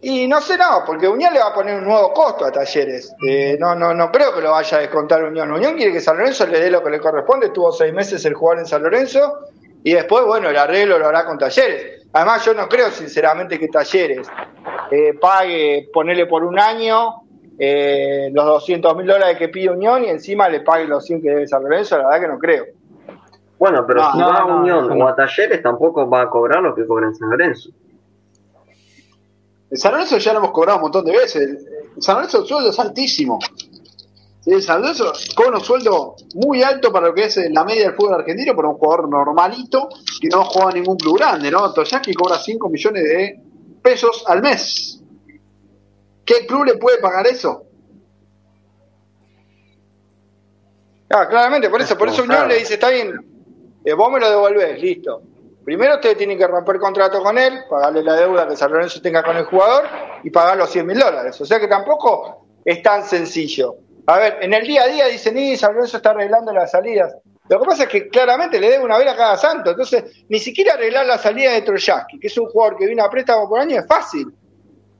Y no sé, no, porque Unión le va a poner un nuevo costo a Talleres. Eh, no, no, no creo que lo vaya a descontar Unión. Unión quiere que San Lorenzo le dé lo que le corresponde. Estuvo seis meses el jugador en San Lorenzo y después, bueno, el arreglo lo hará con Talleres. Además, yo no creo sinceramente que Talleres eh, pague, ponerle por un año eh, los 200 mil dólares que pide Unión y encima le pague los 100 que debe San Lorenzo, la verdad que no creo. Bueno, pero si va a Unión o a Talleres tampoco va a cobrar lo que cobra en San Lorenzo. En San Lorenzo ya lo hemos cobrado un montón de veces. En San Lorenzo el sueldo es altísimo. En San Lorenzo cobra un sueldo muy alto para lo que es la media del fútbol argentino, para un jugador normalito que no juega en ningún club grande, ¿no? Toyaki cobra 5 millones de pesos al mes. ¿Qué club le puede pagar eso? Ah, claramente, por eso, por eso Unión le dice, está bien, eh, vos me lo devolvés, listo. Primero ustedes tienen que romper contrato con él, pagarle la deuda que San Lorenzo tenga con el jugador y pagar los 100 mil dólares. O sea que tampoco es tan sencillo. A ver, en el día a día dicen, y San Lorenzo está arreglando las salidas. Lo que pasa es que claramente le debe una vez a cada santo. Entonces, ni siquiera arreglar la salida de Troyaski, que es un jugador que viene a préstamo por año, es fácil.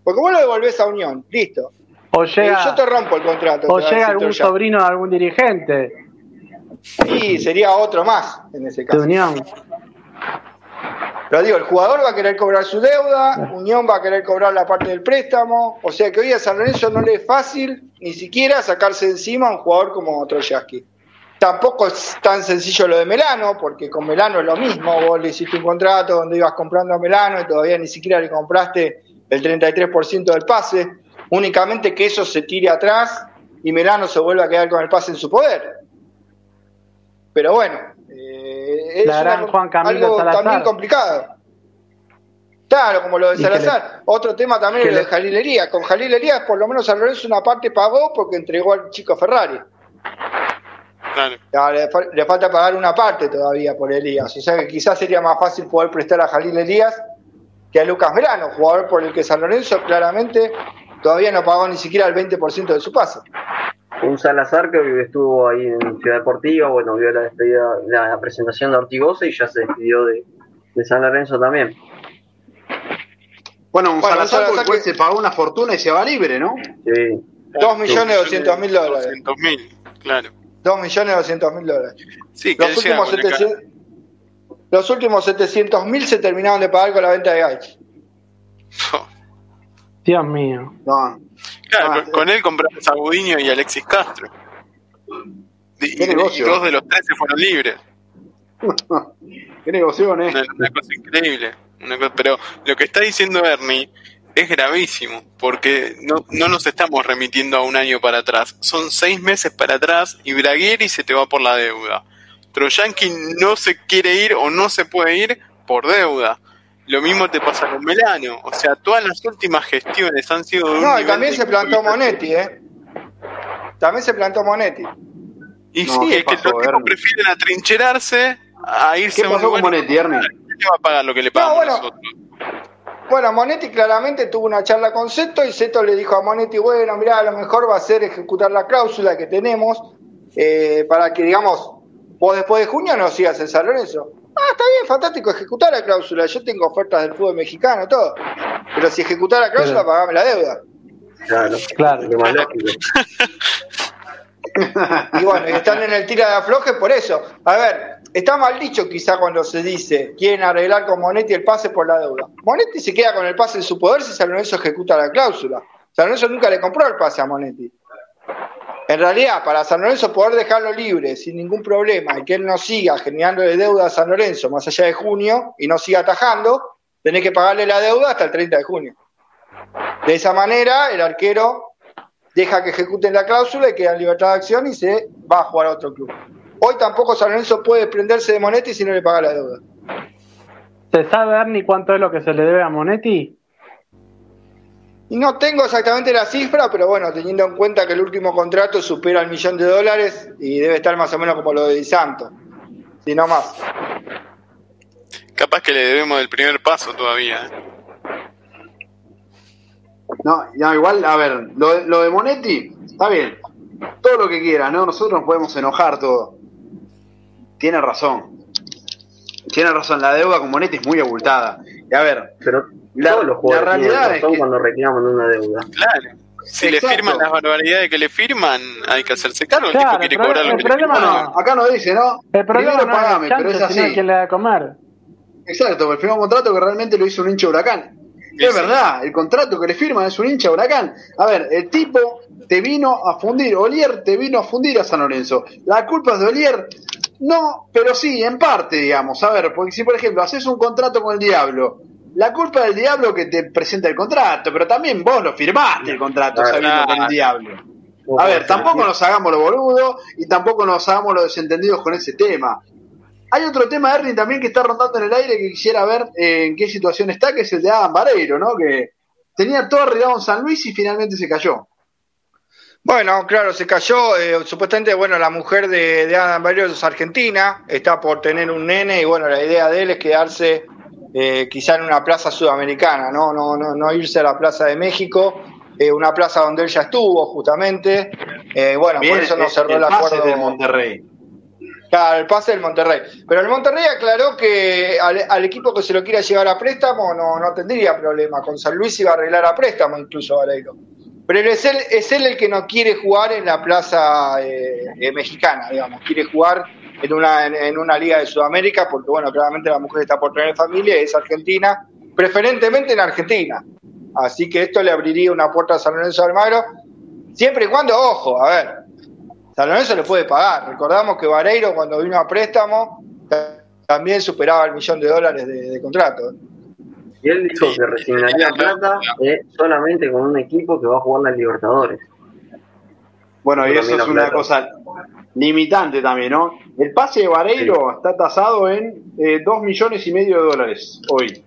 Porque vos lo devolvés a Unión, listo. O llega, yo te rompo el contrato. O llega algún sobrino de algún dirigente. Y sería otro más en ese caso. De Unión. Pero digo, el jugador va a querer cobrar su deuda, Unión va a querer cobrar la parte del préstamo, o sea que hoy a San Lorenzo no le es fácil ni siquiera sacarse encima a un jugador como Troyaski. Tampoco es tan sencillo lo de Melano, porque con Melano es lo mismo, vos le hiciste un contrato donde ibas comprando a Melano y todavía ni siquiera le compraste el 33% del pase, únicamente que eso se tire atrás y Melano se vuelva a quedar con el pase en su poder. Pero bueno, es algo también complicado. Claro, como lo de Salazar. Otro tema también es lo de Jalilería. Con Jalilería, por lo menos San Lorenzo una parte pagó porque entregó al chico Ferrari. le, falta pagar una parte todavía por Elías. O sea que quizás sería más fácil poder prestar a Jalil Elías que a Lucas Verano, jugador por el que San Lorenzo claramente todavía no pagó ni siquiera el 20% de su pase un Salazar que estuvo ahí en Ciudad Deportiva, bueno, vio la despedida, la presentación de Ortigosa y ya se despidió de, San Lorenzo también. Bueno, un Salazar, después se pagó una fortuna y se va libre, ¿no? Sí. Dos millones doscientos mil dólares. Doscientos mil, claro. 2 millones 200 mil dólares. Sí, que Los últimos, con el 700, los últimos 700 mil se terminaron de pagar con la venta de Gaich. Dios mío. No, Claro, Ah, con, con él compramos a Gudiño y Alexis Castro. Y, negocio. dos de los tres se fueron libres. qué negoción, eh. Una, una cosa increíble. Una cosa- pero lo que está diciendo Ernie es gravísimo, porque no, no nos estamos remitiendo a un año para atrás. Son seis meses para atrás y Braguieri se te va por la deuda. Troyanki no se quiere ir o no se puede ir por deuda. Lo mismo te pasa con Melano. O sea, todas las últimas gestiones han sido de un No, y también de se plantó. Monetti, ¿eh? También se plantó Monetti. Y No, sí, ¿qué es que pasó, los tipos prefieren atrincherarse a irse ¿Qué a un pasó con Monetti, Ernie? ¿Quién le va a pagar lo que le pagamos bueno. nosotros? Bueno, Monetti claramente tuvo una charla con Seto y Seto le dijo a Monetti, bueno, mirá, lo mejor va a ser ejecutar la cláusula que tenemos eh, para que, digamos, vos después de junio no sigas en San Lorenzo. Ah, está bien, fantástico, ejecutar la cláusula. Yo tengo ofertas del fútbol mexicano, todo. Pero si ejecutar la cláusula, pagame la deuda. Claro, Claro. lo más lógico. Y bueno, están en el tira de afloje por eso. A ver, está mal dicho quizá cuando se dice quieren arreglar con Monetti el pase por la deuda. Monetti se queda con el pase en su poder si San Lorenzo ejecuta la cláusula. San Lorenzo nunca le compró el pase a Monetti. En realidad, para San Lorenzo poder dejarlo libre sin ningún problema y que él no siga generándole deuda a San Lorenzo más allá de junio y no siga atajando, tenés que pagarle la deuda hasta el 30 de junio. De esa manera, el arquero deja que ejecuten la cláusula y queda en libertad de acción y se va a jugar a otro club. Hoy tampoco San Lorenzo puede desprenderse de Monetti si no le paga la deuda. ¿Se sabe, Ernie, cuánto es lo que se le debe a Monetti? Y no tengo exactamente la cifra, pero bueno, teniendo en cuenta que el último contrato supera el millón de dólares y debe estar más o menos como lo de Di Santo, si no más. Capaz que le debemos el primer paso todavía. ¿eh? No, no, igual, a ver, lo, de- lo de Monetti, está bien. Todo lo que quiera, ¿no? Nosotros nos podemos enojar todo. Tiene razón. Tiene razón, la deuda con Monetti es muy abultada. Y a ver, Pero La- todos los la jugadores tienen realidad es razón que- cuando reclaman una deuda. Claro. Si Exacto. le firman las barbaridades que le firman, hay que hacerse cargo. El Claro, tipo quiere el cobrar lo el que le firman. no. no, acá nos dice, ¿no? El problema Primero no es pagame, el pero es así. quien le da a comer. Exacto, el firmó un contrato que realmente lo hizo un hincha huracán. Sí, es sí. verdad, el contrato que le firman es un hincha huracán. A ver, el tipo te vino a fundir, Olier te vino a fundir a San Lorenzo. ¿La culpa es de Olier? No, pero sí, en parte, digamos. A ver, porque si por ejemplo haces un contrato con el diablo, la culpa del diablo que te presenta el contrato, pero también vos lo firmaste el contrato sabiendo con el diablo. A ver, tampoco nos hagamos los boludos y tampoco nos hagamos los desentendidos con ese tema. Hay otro tema, Ernie, también que está rondando en el aire que quisiera ver eh, en qué situación está, que es el de Adam Vareiro, ¿no? Que tenía todo arreglado en San Luis y finalmente se cayó. Bueno, claro, se cayó. eh, supuestamente, bueno, la mujer de, de Adam Barrios es argentina, está por tener un nene y bueno, la idea de él es quedarse eh, quizá en una plaza sudamericana, ¿no? No, no, no irse a la plaza de México, eh, una plaza donde él ya estuvo justamente. Eh, bueno, por eso no cerró el el pase acuerdo. del Monterrey. Claro, el pase del Monterrey. Pero el Monterrey aclaró que al, al equipo que se lo quiera llevar a préstamo no, no tendría problema. Con San Luis iba a arreglar a préstamo incluso Vareiro. Pero es él, es él el que no quiere jugar en la plaza eh, eh, mexicana, digamos. Quiere jugar en una, en, una liga de Sudamérica porque, bueno, claramente la mujer está por tener familia, es argentina, preferentemente en Argentina. Así que esto le abriría una puerta a San Lorenzo de Almagro, siempre y cuando, ojo, a ver, San Lorenzo le puede pagar. Recordamos que Vareiro cuando vino a préstamo ta- también superaba el millón de dólares de contrato. Y él dijo Sí, que resignaría sí, plata eh, solamente con un equipo que va a jugar la Libertadores. Bueno, y eso es una cosa limitante también, ¿no? El pase de Vareiro está tasado en eh, dos millones y medio de dólares hoy.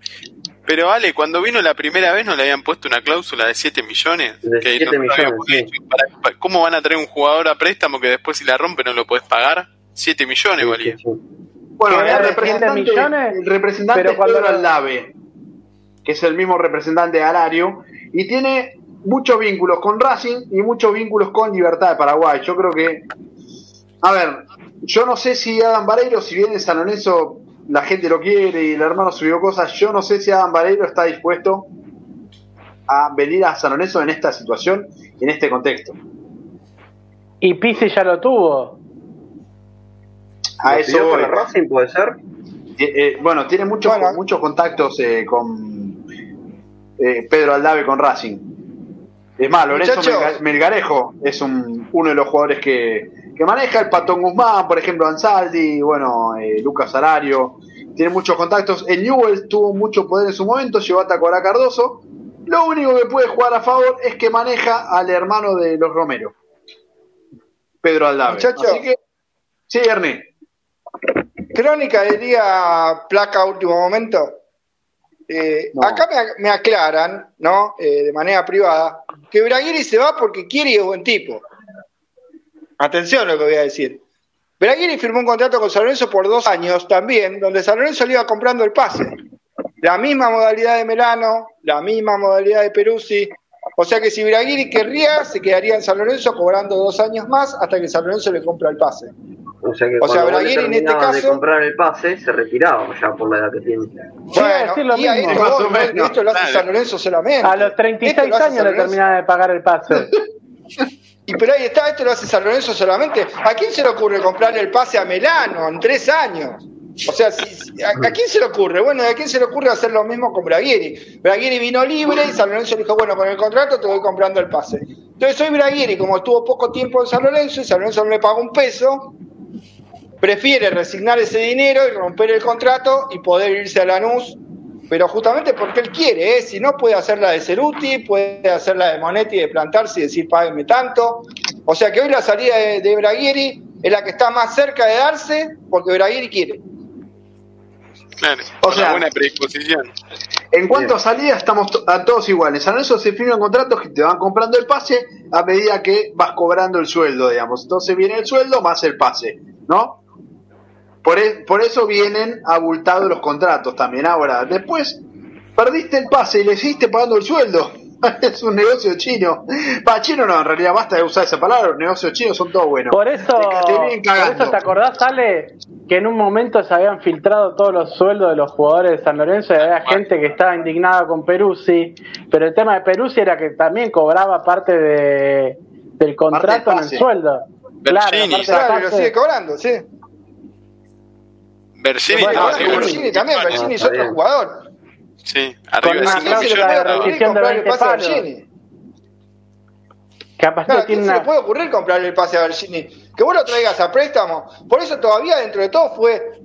Pero Ale, cuando vino la primera vez no le habían puesto una cláusula de 7 millones. De que 7 nosotros habíamos millones, dicho, para- para- ¿Cómo van a traer un jugador a préstamo que después si la rompe no lo podés pagar? 7 millones valía. Sí, sí. Bueno, el representante, 7 millones, el representante pero cuando lo- Aldave, que es el mismo representante de Alario, y tiene muchos vínculos con Racing y muchos vínculos con Libertad de Paraguay. Yo creo que, a ver, yo no sé si Adam Vareiro, si viene San Lorenzo, la gente lo quiere y el hermano subió cosas, yo no sé si Adam Vareiro está dispuesto a venir a San Lorenzo en esta situación y en este contexto. Y Pizzi ya lo tuvo. A ¿Lo eso para Racing puede ser? Eh, eh, bueno, tiene muchos, Bueno. muchos contactos eh, con eh, Pedro Aldave con Racing. Es más, Lorenzo Muchachos. Melga- Melgarejo es un, uno de los jugadores que, que maneja, el Patón Guzmán, por ejemplo, Ansaldi, bueno, eh, Lucas Arario, tiene muchos contactos. El Newell tuvo mucho poder en su momento, llegó a Tacuara Cardoso. Lo único que puede jugar a favor es que maneja al hermano de los Romero, Pedro Aldave. Muchacho. Así que, sí, Ernie. Crónica del día, placa último momento. Eh, No. Acá me, me aclaran, ¿no? Eh, de manera privada, que Braguiri se va porque quiere y es buen tipo. Atención a lo que voy a decir. Braguiri firmó un contrato con San Lorenzo por dos años también, donde San Lorenzo le iba comprando el pase. La misma modalidad de Melano, la misma modalidad de Peruzzi. O sea que si Braguiri querría, se quedaría en San Lorenzo cobrando dos años más hasta que San Lorenzo le compra el pase. O sea que O sea, en este caso- de comprar el pase, se retiraba ya por la edad que tiene. Sí, a decir lo y mismo. esto, Más voy, o menos, esto lo hace claro. San Lorenzo solamente. A los Esto 36 lo años le terminaba de pagar el pase. Y pero ahí está, esto lo hace San Lorenzo solamente. ¿A quién se le ocurre comprarle el pase a Melano en tres años? O sea, si- ¿a, a quién se le ocurre? Bueno, ¿a quién se le ocurre hacer lo mismo con Braguieri? Braguieri vino libre y San Lorenzo le dijo, bueno, con el contrato te voy comprando el pase. Entonces hoy Braguieri, como estuvo poco tiempo en San Lorenzo y San Lorenzo no le pagó un peso, prefiere resignar ese dinero y romper el contrato y poder irse a Lanús, pero justamente porque él quiere, ¿eh? si no puede hacer la de Ceruti, puede hacer la de Monetti de plantarse y decir páguenme tanto. O sea que hoy la salida de, de Braguieri es la que está más cerca de darse porque Braguieri quiere. Claro, O sea- una buena predisposición. En cuanto Bien. a salida, estamos a todos iguales. San Lorenzo se firman contratos que te van comprando el pase a medida que vas cobrando el sueldo, digamos. Entonces viene el sueldo más el pase, ¿no? Por, e- por eso vienen abultados los contratos también. Ahora, después perdiste el pase y le seguiste pagando el sueldo. es un negocio chino. Pa, chino no, en realidad basta de usar esa palabra. Los negocios chinos son todos buenos. Por eso, Te por eso te acordás, Ale, que en un momento se habían filtrado todos los sueldos de los jugadores de San Lorenzo y había gente que estaba indignada con Peruzzi, pero el tema de Peruzzi era que también cobraba parte de, del contrato en el sueldo. Claro, Claro, lo sigue cobrando, sí. Bueno, no, un- también, vale. Bergini es otro jugador. Sí, Con arriba una de ¿A quién se le cláusula puede de ocurrir rescisión de comprarle el 20 pase a palos. Bergini? Capaz Claro, que ¿a quién tiene se le puede ocurrir comprarle el pase a Bergini? Que vos lo traigas a préstamo. Por eso todavía dentro de todo fue,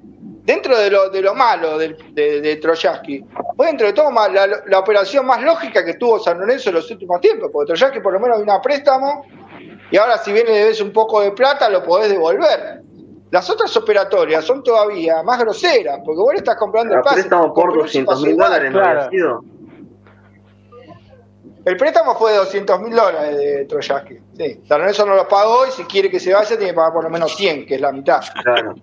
dentro de lo, de lo malo del- de, de Troyaski, fue dentro de todo más la, la operación más lógica que tuvo San Lorenzo en los últimos tiempos, porque Troyaski por lo menos vino a préstamo y ahora si bien le debes un poco de plata lo podés devolver. Las otras operatorias son todavía más groseras, porque vos le estás comprando el pase. préstamo por Con Peruzzi 200 pasó mil dólares no claro. sido. El préstamo fue de 200 mil dólares de Troyaski. Sí. San Lorenzo no lo pagó y si quiere que se vaya tiene que pagar por lo menos 100, que es la mitad. Claro.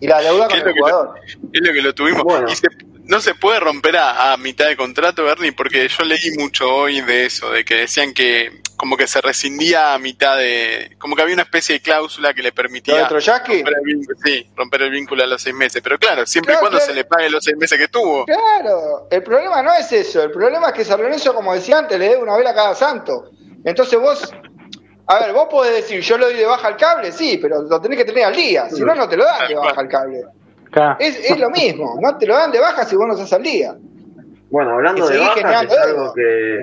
Y la deuda con Es lo el que lo- jugador. Es lo que lo tuvimos. Bueno. Y se- no se puede romper a, a mitad de contrato, Bernie, porque yo leí mucho hoy de eso, de que decían que como que se rescindía a mitad de... Como que había una especie de cláusula que le ¿Lo de permitía romper el vínculo, sí, romper el vínculo a los seis meses. Pero claro, siempre Claro, y cuando claro. se le pague los seis meses que tuvo. Claro, el problema no es eso. El problema es que San Lorenzo, como decía antes, le debe una vela a cada santo. Entonces vos, a ver, vos podés decir, yo le doy de baja al cable, sí, pero lo tenés que tener al día. Si no, no te lo dan de baja al cable. Claro. Es, es lo mismo, no te lo dan de baja si vos no estás al día. Bueno, hablando de es algo que,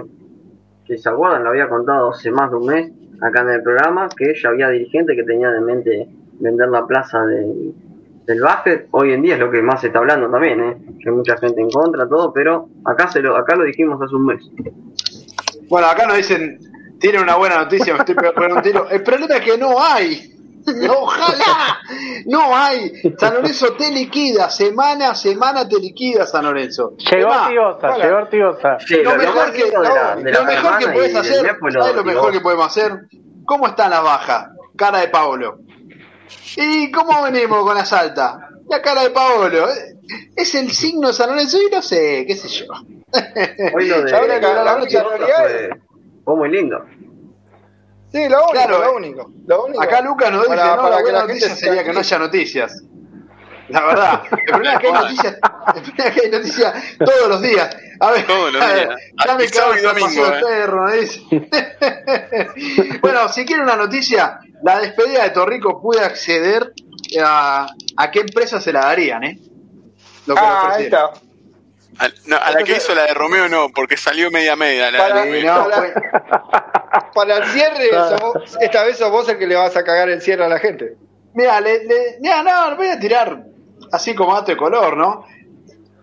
que se acuerdan, lo había contado hace más de un mes acá en el programa, que ya había dirigentes que tenían en mente vender la plaza de- del básquet. Hoy en día es lo que más se está hablando también, ¿eh? que hay mucha gente en contra, todo, pero acá se lo, acá lo dijimos hace un mes. Bueno, acá nos dicen, tiene una buena noticia, me estoy pegando un tiro. El problema es que no hay. Ojalá, no hay. San Lorenzo te liquida, semana a semana te liquida San Lorenzo. Llegó Ortigosa, llegó Ortigosa. Sí, lo mejor que, lindo de la, de la lo mejor que puedes hacer, ¿sabes lo mejor que podemos hacer? ¿Cómo están las bajas? Cara de Paolo. ¿Y cómo venimos con las altas? La cara de Paolo. Es el signo de San Lorenzo y no sé, qué sé yo. Hoy lo de, La la fue muy lindo. Sí, lo único, Claro, lo único. Lo único. Acá Lucas nos dice, Para- no, para la que buena la gente noticia se sería que no haya noticias. La verdad, el problema es que hay noticias, el problema es que hay noticias todos los días. A ver, Todos los a ver, días. ya me y cansa domingo, el eh. perro, me dice. bueno, si quiere una noticia, la despedida de Torrico pude acceder a, a qué empresa se la darían, ¿eh? Lo que Ah, ahí está. A, no, a la que hizo la de Romeo no, porque salió media media. La, Para- de- No, Para- el cierre, sos vos- esta vez sos vos el que le vas a cagar el cierre a la gente. Mira, le, le- mira, no, le voy a tirar así como dato de color, ¿no?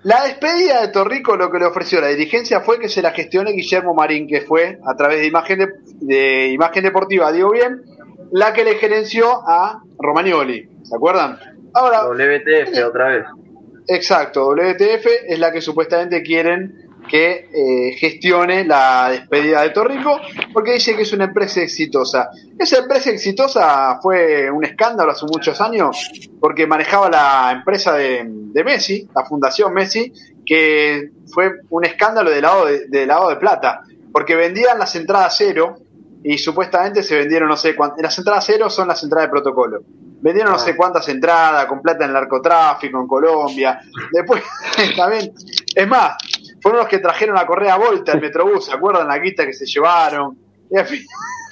La despedida de Torrico lo que le ofreció la dirigencia fue que se la gestione Guillermo Marín, que fue a través de imagen, de, de imagen deportiva, digo bien, la que le gerenció a Romagnoli. ¿Se acuerdan? Ahora, WTF otra vez. Exacto, WTF es la que supuestamente quieren que eh, gestione la despedida de Torrico, porque dice que es una empresa exitosa. Esa empresa exitosa fue un escándalo hace muchos años, porque manejaba la empresa de, Messi, la Fundación Messi, que fue un escándalo de lado de, de lado de plata, porque vendían las entradas cero y supuestamente se vendieron no sé cuántas. Las entradas cero son las entradas de protocolo. Vendieron no sé cuántas entradas con plata en el narcotráfico en Colombia. Después, también, es más, fueron los que trajeron a Correa Volta al Metrobús, ¿se acuerdan la guita que se llevaron? Y en fin.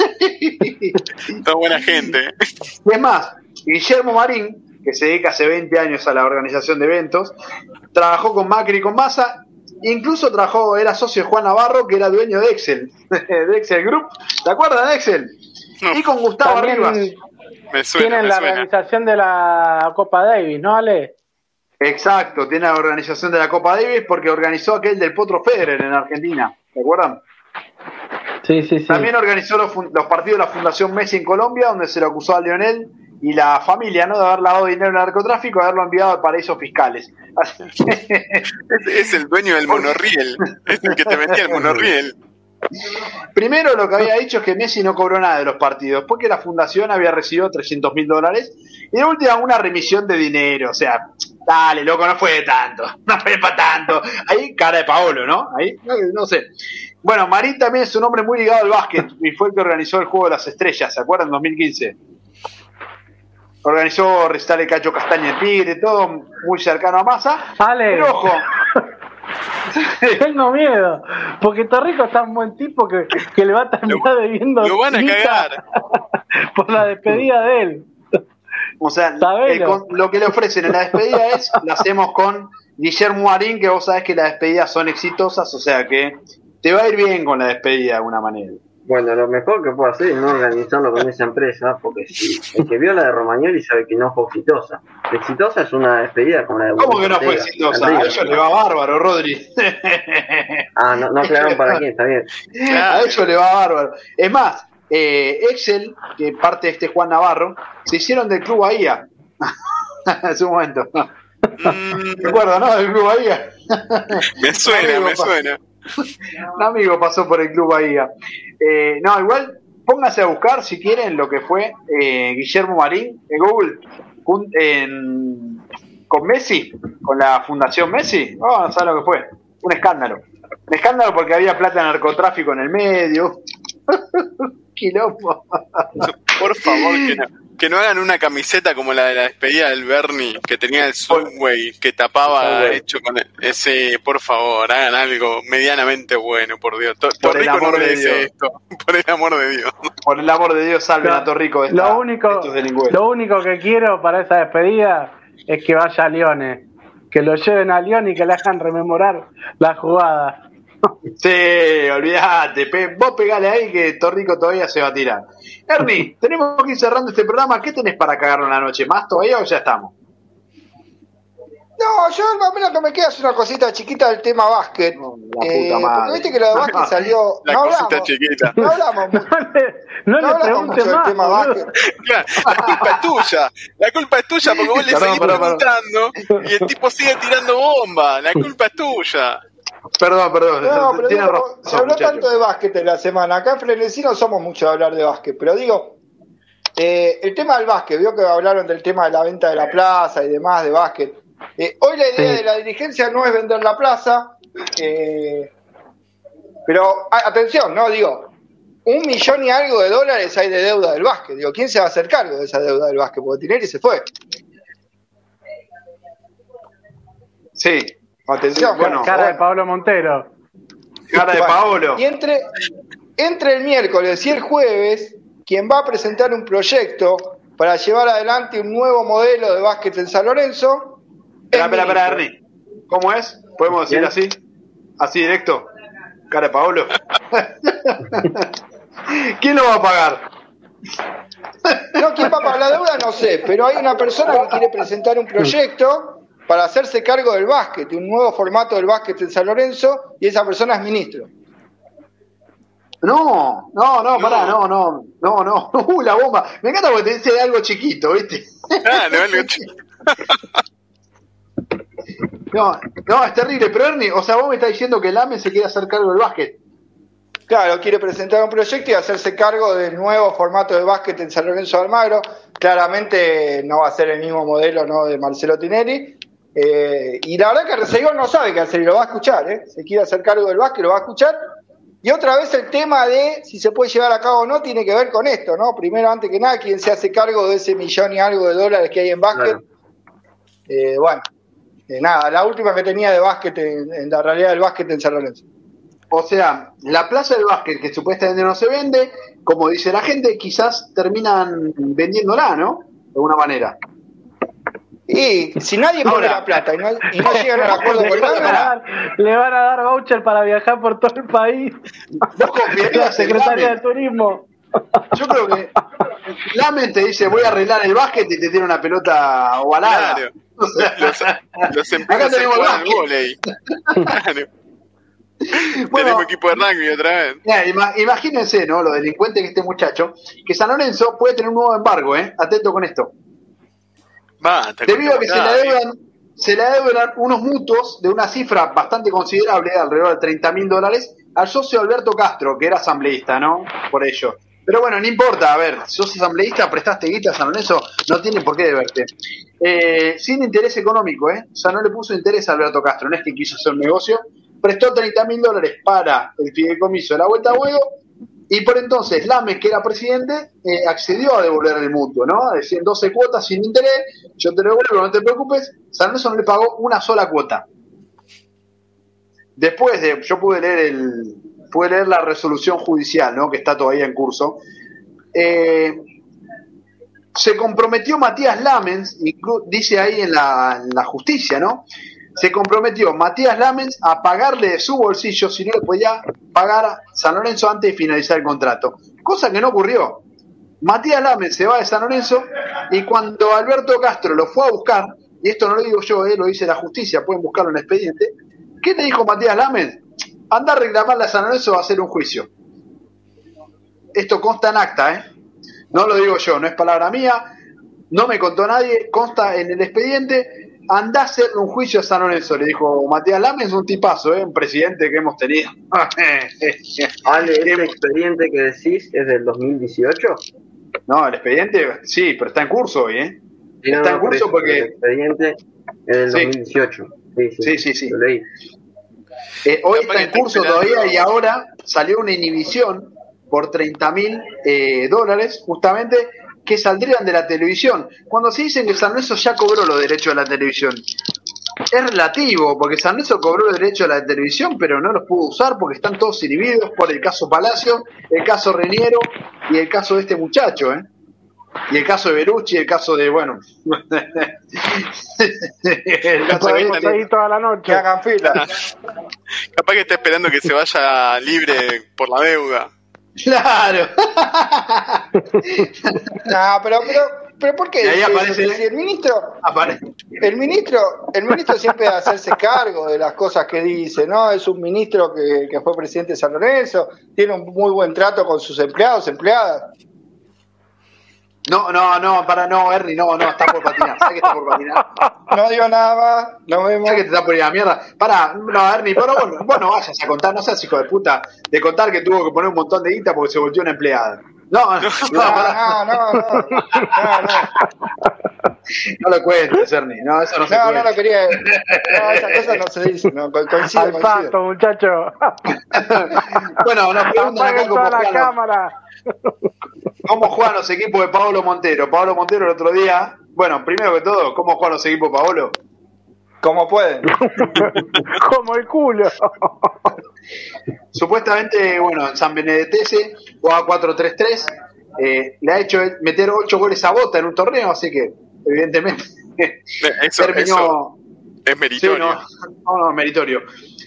Toda buena gente. Y es más, Guillermo Marín, que se dedica hace 20 años a la organización de eventos, trabajó con Macri y con Massa, incluso trabajó, era socio de Juan Navarro, que era dueño de Excel, de Excel Group. ¿Se acuerdan de Excel? No. Y con Gustavo También Rivas. Me suena, tienen me la suena. organización de la Copa Davis, ¿no, Ale? Exacto, tiene la organización de la Copa Davis porque organizó aquel del Potro Federer en Argentina. ¿Se acuerdan? Sí, sí, sí. También organizó los, los partidos de la Fundación Messi en Colombia, donde se lo acusó a Lionel y la familia ¿no? de haber lavado dinero en el narcotráfico y haberlo enviado a paraísos fiscales. Así que- Es, es el dueño del monorriel. Es el que te vendía el monorriel. Primero lo que había dicho es que Messi no cobró nada de los partidos, porque la fundación había recibido 300 mil dólares y de última una remisión de dinero. O sea, dale, loco, no fue de tanto, no fue para tanto. Ahí cara de Paolo, ¿no? Ahí, no, no sé. Bueno, Marín también es un hombre muy ligado al básquet y fue el que organizó el Juego de las Estrellas, ¿se acuerdan? En 2015. Organizó recital de Cacho Castaña en Tigre, todo muy cercano a Massa. Ale. Pero ojo, Tengo miedo, porque Torrico es tan buen tipo que, que le va a terminar debiendo Lo van a cagar. por la despedida de él. O sea, el con- lo que le ofrecen en la despedida es, la hacemos con Guillermo Marín, que vos sabés que las despedidas son exitosas, o sea que te va a ir bien con la despedida de alguna manera. Bueno, lo mejor que puedo hacer es no organizarlo con esa empresa, porque si el que vio la de Romagnoli sabe que no fue exitosa. Exitosa es una despedida como la de ¿Cómo que no fue exitosa? A ellos le va bárbaro, Rodri. Ah, no, no aclararon para quién, está bien. A ellos le va bárbaro. Es más, eh, Excel, que parte de este Juan Navarro, se hicieron del Club Bahía. en su momento. Mm, ¿Te acuerdas, no? Del Club Bahía. me suena, me suena. Un amigo pasó por el Club Bahía. Eh, no, igual pónganse a buscar si quieren lo que fue eh, Guillermo Marín en Google con Messi, con la Fundación Messi. Oh, no sabes lo que fue. Un escándalo. Un escándalo porque había plata de narcotráfico en el medio. Quilombo. Por favor, que no, que no hagan una camiseta como la de la despedida del Bernie, que tenía el Subway, que tapaba Subway. hecho con ese. Por favor, hagan algo medianamente bueno, por Dios. To- Por el Torrico no amor de Dios. esto, por el amor de Dios. Por el amor de Dios, salven a Torrico de, esta- Lo único, lo único que quiero para esa despedida es que vaya a Lione, que lo lleven a León y que le hagan rememorar la jugada. Sí, olvídate. Pe- vos pegale ahí que Torrico todavía se va a tirar. Ernie, tenemos que ir cerrando este programa. ¿Qué tenés para cagarlo en la noche? ¿Más todavía o ya estamos? No, yo a mí lo que me queda es una cosita chiquita del tema básquet. No, Eh, porque viste que lo de básquet salió. La no cosita hablamos, chiquita. no hablamos mucho. No le, no No le hablamos del más. tema boludo. básquet. Claro, la culpa es tuya. La culpa es tuya porque vos le seguís preguntando y el tipo sigue tirando bomba. La culpa es tuya. Perdón, perdón. No, pero Tiene digo, razón, se habló muchacho. tanto de básquet en la semana. Acá en Frenesí no somos mucho de hablar de básquet, pero digo, eh, el tema del básquet, vio que hablaron del tema de la venta de la plaza y demás de básquet. Eh, hoy la idea Sí. de la dirigencia no es vender la plaza, eh, pero atención, no digo, un millón y algo de dólares hay de deuda del básquet. Digo, ¿quién se va a hacer cargo de esa deuda del básquet? Porque Tinelli se fue. Sí. Atención, Bueno, Cara de. Pablo Montero. Cara de Bueno, Paolo. Y entre, entre el miércoles y el jueves, quien va a presentar un proyecto para llevar adelante un nuevo modelo de básquet en San Lorenzo. Espera, espera, espera, Ernie. ¿Cómo es? ¿Podemos decir así? ¿Así directo? Cara de Paolo. ¿Quién lo va a pagar? No, quién va a pagar la deuda no sé, pero hay una persona que quiere presentar un proyecto para hacerse cargo del básquet, un nuevo formato del básquet en San Lorenzo, y esa persona es ministro. No, no, no, pará, no, no, no, no, uh, la bomba. Me encanta porque te dice algo chiquito, ¿viste? Ah, no, algo chiquito. No, no, es terrible, pero Ernie, o sea, vos me estás diciendo que el AME se quiere hacer cargo del básquet. Claro, quiere presentar un proyecto y hacerse cargo del nuevo formato de básquet en San Lorenzo de Almagro. Claramente no va a ser el mismo modelo ¿no? de Marcelo Tinelli. Eh, y la verdad que Recegón no sabe qué hacer y lo va a escuchar. ¿eh? Se quiere hacer cargo del básquet, lo va a escuchar. Y otra vez el tema de si se puede llevar a cabo o no tiene que ver con esto, ¿no? Primero, antes que nada, quién se hace cargo de ese millón y algo de dólares que hay en básquet. Eh, bueno, eh, nada, la última que tenía de básquet, en, en la realidad del básquet en San Lorenzo. O sea, la plaza del básquet que supuestamente no se vende, como dice la gente, quizás terminan vendiéndola, ¿no? De alguna manera. Y si nadie pone Ahora. la plata y no, y no llegan al acuerdo le, con van a nada, dar, le van a dar voucher para viajar por todo el país. ¿Vos confiarías Secretaría de? Turismo. Yo creo que Lamen te dice voy a arreglar el básquet y te tiene una pelota ovalada. Claro. O sea, Los, los Acá empieza a tenemos volei. Claro. Bueno. Tenemos equipo de rugby otra vez. Imagínense, ¿no? Lo delincuente que este muchacho, que San Lorenzo puede tener un nuevo embargo, ¿eh? Atento con esto. Debido a que se le cortá, adeudan, se le adeudan unos mutuos de una cifra bastante considerable, alrededor de 30 mil dólares, al socio Alberto Castro, que era asambleísta, ¿no? Por ello. Pero bueno, no importa, a ver, sos asambleísta, prestaste guita a San Lorenzo, no tiene por qué deberte. Eh, sin interés económico, ¿eh? O sea, no le puso interés a Alberto Castro, no es que quiso hacer un negocio, prestó 30 mil dólares para el fideicomiso de la Vuelta a Huevo, y por entonces Lames, que era presidente, eh, accedió a devolver el mutuo, ¿no? Decía en 12 cuotas sin interés, yo te lo devuelvo, no te preocupes, San Lorenzo no le pagó una sola cuota. Después de, yo pude leer el, pude leer la resolución judicial, ¿no? Que está todavía en curso. Eh, se comprometió Matías Lamens, dice ahí en la justicia, ¿no? Se comprometió Matías Lamens a pagarle de su bolsillo si no le podía pagar San Lorenzo antes de finalizar el contrato. Cosa que no ocurrió. Matías Lamens se va de San Lorenzo y cuando Alberto Castro lo fue a buscar, y esto no lo digo yo, eh, lo dice la justicia, pueden buscarlo en el expediente, ¿qué le dijo Matías Lamens? Anda a reclamarle a San Lorenzo a hacer un juicio. Esto consta en acta, ¿eh? No lo digo yo, no es palabra mía, no me contó nadie, consta en el expediente, anda a hacerle un juicio a San Lorenzo, le dijo Matías Lamens, un tipazo, ¿eh? un presidente que hemos tenido. Ale, ¿este expediente que decís es del 2018? no, el expediente, sí, pero está en curso hoy, ¿eh? Sí, Está en no, curso porque- El expediente es del Sí. 2018. Sí, sí, Sí, sí, sí. Lo leí. Eh, hoy está en curso todavía y ahora salió una inhibición por 30 mil eh, dólares, justamente, que saldrían de la televisión. Cuando se dicen que San Lorenzo ya cobró los derechos de la televisión, es relativo, porque San Lorenzo cobró los derechos de la televisión, pero no los pudo usar porque están todos inhibidos por el caso Palacio, el caso Reniero y el caso de este muchacho, ¿eh? Y el caso de Berucci, el caso de, bueno. el caso de este. seguir toda la noche. que hagan fila. Capaz que está esperando que se vaya libre por la deuda. Claro. No, pero, pero, pero ¿por qué? Y ahí aparece- Si el ministro, Aparece. el ministro, el ministro siempre debe hacerse cargo de las cosas que dice, ¿no? Es un ministro que, que fue presidente de San Lorenzo, tiene un muy buen trato con sus empleados, empleadas. No, no, no, para no, Ernie, no, no, está por patinar. ¿Sabes que está por patinar? No digo nada más, nos vemos. ¿Sabes que te está por ir a la mierda? Para, no, Ernie, pero bueno, vos no vayas a contar, no seas hijo de puta, de contar que tuvo que poner un montón de guita porque se volvió una empleada. No, no, no, No, pará, no, no, no, no, no. no lo cuentes, Ernie, no, eso no se No, no lo quería. No, esas cosas no se dicen. No, co- coincido, Al pasto, muchacho. Bueno, nos preguntan acá la cámara. Cómo juegan los equipos de Paolo Montero. Paolo Montero el otro día, bueno, primero que todo, ¿cómo juegan los equipos de Paolo? Como pueden. Como el culo. Supuestamente, bueno, en San Benedetese jugaba 4-3-3 eh, le ha hecho meter ocho goles a Bota en un torneo, así que evidentemente Eso, terminó... eso es Sí, meritorio. no, no, no, meritorio.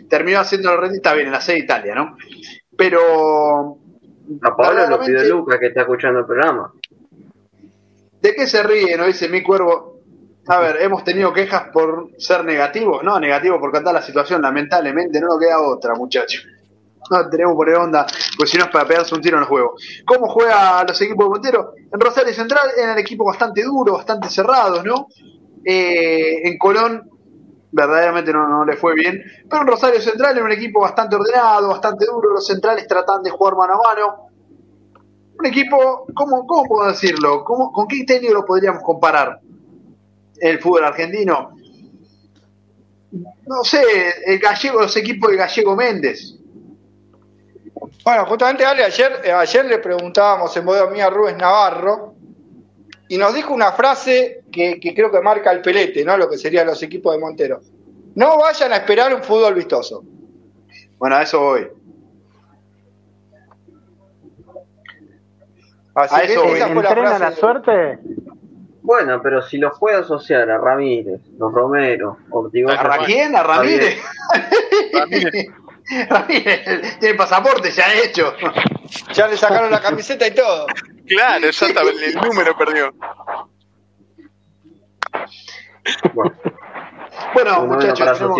Terminó haciendo el rendimiento, está bien, en la sede de Italia, ¿no? Pero. A Pablo lo pidió Lucas que está escuchando el programa. ¿De qué se ríe? No dice mi cuervo. A ver, hemos tenido quejas por ser negativos, ¿no? Negativos por cantar la situación, lamentablemente, no nos queda otra, muchachos. No tenemos que poner onda, pues si no es para pegarse un tiro en el juego. ¿Cómo juega los equipos de Montero? En Rosario Central eran equipos bastante duros, bastante cerrados, ¿no? Eh, en Colón verdaderamente no, no le fue bien, pero en Rosario Central era un equipo bastante ordenado, bastante duro, los centrales tratan de jugar mano a mano. Un equipo, ¿cómo, cómo puedo decirlo? ¿Cómo, ¿Con qué técnico lo podríamos comparar? El fútbol argentino. No sé, el gallego, los equipos de Gallego Méndez. Bueno, justamente Ale, ayer, eh, ayer le preguntábamos en voz mía a Rubén Navarro y nos dijo una frase que, que creo que marca el pelete, ¿no? Lo que serían los equipos de Montero. No vayan a esperar un fútbol vistoso. Bueno, a eso voy. Así A eso voy. esa fue la ¿Entrena frase. la suerte? Bueno, pero si los puede asociar a Ramírez, los Romero, Ortigosa. ¿A quién? ¿A Ramírez? Ramírez. Ramírez tiene pasaporte ya hecho. Ya le sacaron la camiseta y todo. Claro, ya está, el número perdió. Bueno, muchachos, para tenemos-.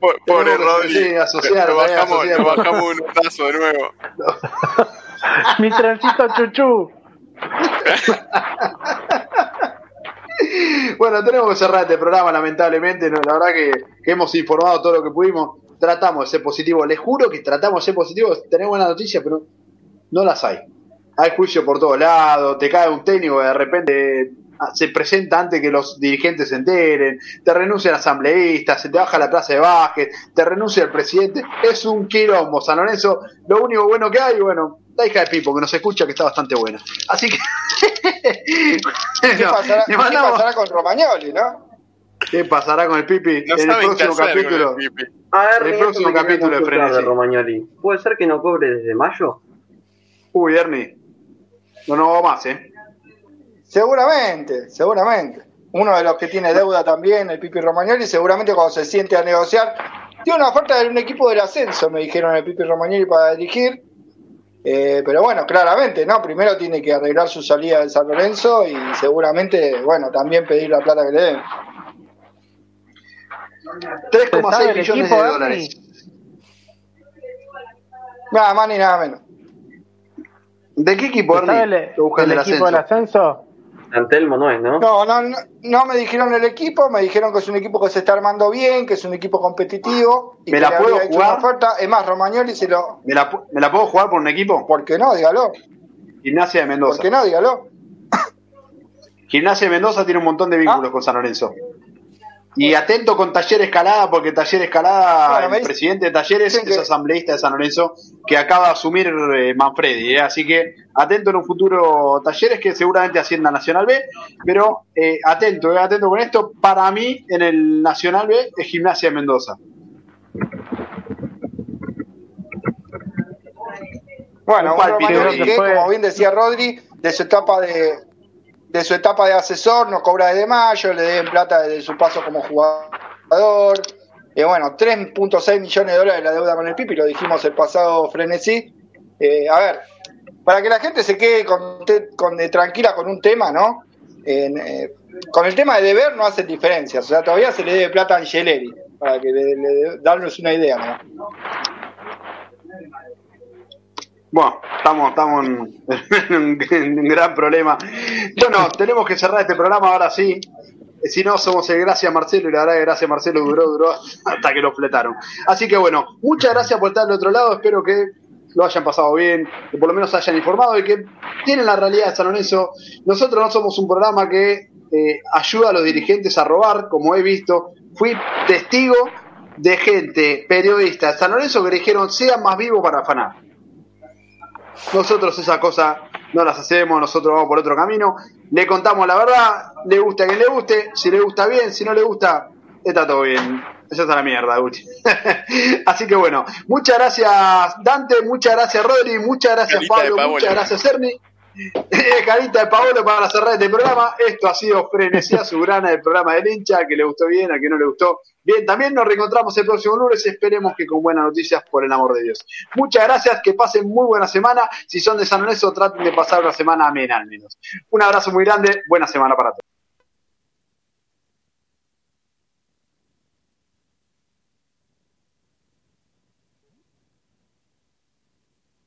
Po- Pobre Rodri. sí, asociar, lo, bajamos, asociar. lo bajamos un tazo de nuevo. Mi trencito chuchú. Bueno, tenemos que cerrar este programa, lamentablemente. no, la verdad que, que hemos informado todo lo que pudimos. Tratamos de ser positivos. Les juro que tratamos de ser positivos. Tenemos buenas noticias, pero no las hay. Hay juicio por todos lados. Te cae un técnico que de repente se presenta antes que los dirigentes se enteren. Te renuncia el asambleísta. Se te baja la plaza de básquet. Te renuncia el presidente. Es un quilombo, San Lorenzo. Lo único bueno que hay, bueno, la hija de Pipo, que nos escucha, que está bastante buena. Así que. ¿Qué No, pasará, qué pasará con Romagnoli, no? ¿Qué pasará con el Pipi No en el próximo capítulo? el ver, El próximo capítulo de. Romagnoli. ¿Puede ser que no cobre desde mayo? Uy, Ernie. No, no va más, ¿eh? Seguramente, seguramente. Uno de los que tiene deuda también, el Pipi Romagnoli, seguramente cuando se siente a negociar. Tiene una oferta de un equipo del ascenso, me dijeron el Pipi Romagnoli para dirigir. Eh, pero bueno, claramente, ¿no? Primero tiene que arreglar su salida del San Lorenzo y seguramente, bueno, también pedir la plata que le den. 3,6 sabe el millones equipo, de dólares. Nada más ni nada menos. ¿De qué equipo, ¿Sabe el, Ernie? El del equipo del ascenso. Ascenso? Antelmo no es, ¿no? No, no, no, no me dijeron el equipo, me dijeron que es un equipo que se está armando bien, que es un equipo competitivo. Y ¿Me la puedo hecho jugar? una oferta. Es más, Romagnoli se lo. ¿Me la, pu- ¿Me la puedo jugar por un equipo? ¿Por qué no? Dígalo. Gimnasia de ¿Por Mendoza. qué no? Dígalo. Gimnasia de Mendoza tiene un montón de vínculos Ah. con San Lorenzo. Y atento con Taller Escalada, porque Taller Escalada, Bueno, el presidente de Talleres, es que- asambleísta de San Lorenzo, que acaba de asumir eh, Manfredi. ¿eh? Así que atento en un futuro Talleres, que seguramente Hacienda Nacional B, pero eh, atento, atento con esto. Para mí, en el Nacional B, es Gimnasia de Mendoza. Bueno, Un que como bien decía Rodri, de su etapa de de su etapa de asesor no cobra desde mayo, le deben plata desde su paso como jugador. Y bueno, 3.6 millones de dólares la deuda con el Pipi, lo dijimos el pasado frenesí. Eh, a ver, para que la gente se quede con, de tranquila con un tema, ¿no? Eh, con el tema de deber no hacen diferencias, o sea, todavía se le debe plata a Angeleri, para que le, le- darnos una idea, ¿no? Bueno, estamos, estamos en, un, gran problema. Bueno, tenemos que cerrar este programa ahora sí. Si no, somos el Gracias Marcelo y la verdad que Gracias Marcelo duró, duró hasta que lo fletaron. Así que bueno, muchas gracias por estar del otro lado. Espero que lo hayan pasado bien, que por lo menos hayan informado y que tienen la realidad de San Lorenzo. Nosotros no somos un programa que eh, ayuda a los dirigentes a robar, como he visto. Fui testigo de gente, periodistas San Lorenzo que dijeron sean más vivos para afanar. Nosotros esa cosa no las hacemos, nosotros vamos por otro camino. Le contamos la verdad, le gusta a quien le guste, si le gusta bien, si no le gusta, está todo bien. Esa es la mierda, Guti. Así que bueno, muchas gracias Dante, muchas gracias Rodri, muchas gracias Pablo, muchas gracias Ernie. Carita de Paolo para cerrar este programa. Esto ha sido Frenesía Subrana del programa del hincha, que le gustó bien, a que no le gustó. Bien, también nos reencontramos el próximo lunes. Esperemos que con buenas noticias, por el amor de Dios. Muchas gracias, que pasen muy buena semana. Si son de San Lorenzo, traten de pasar una semana amena al menos. Un abrazo muy grande, buena semana para todos.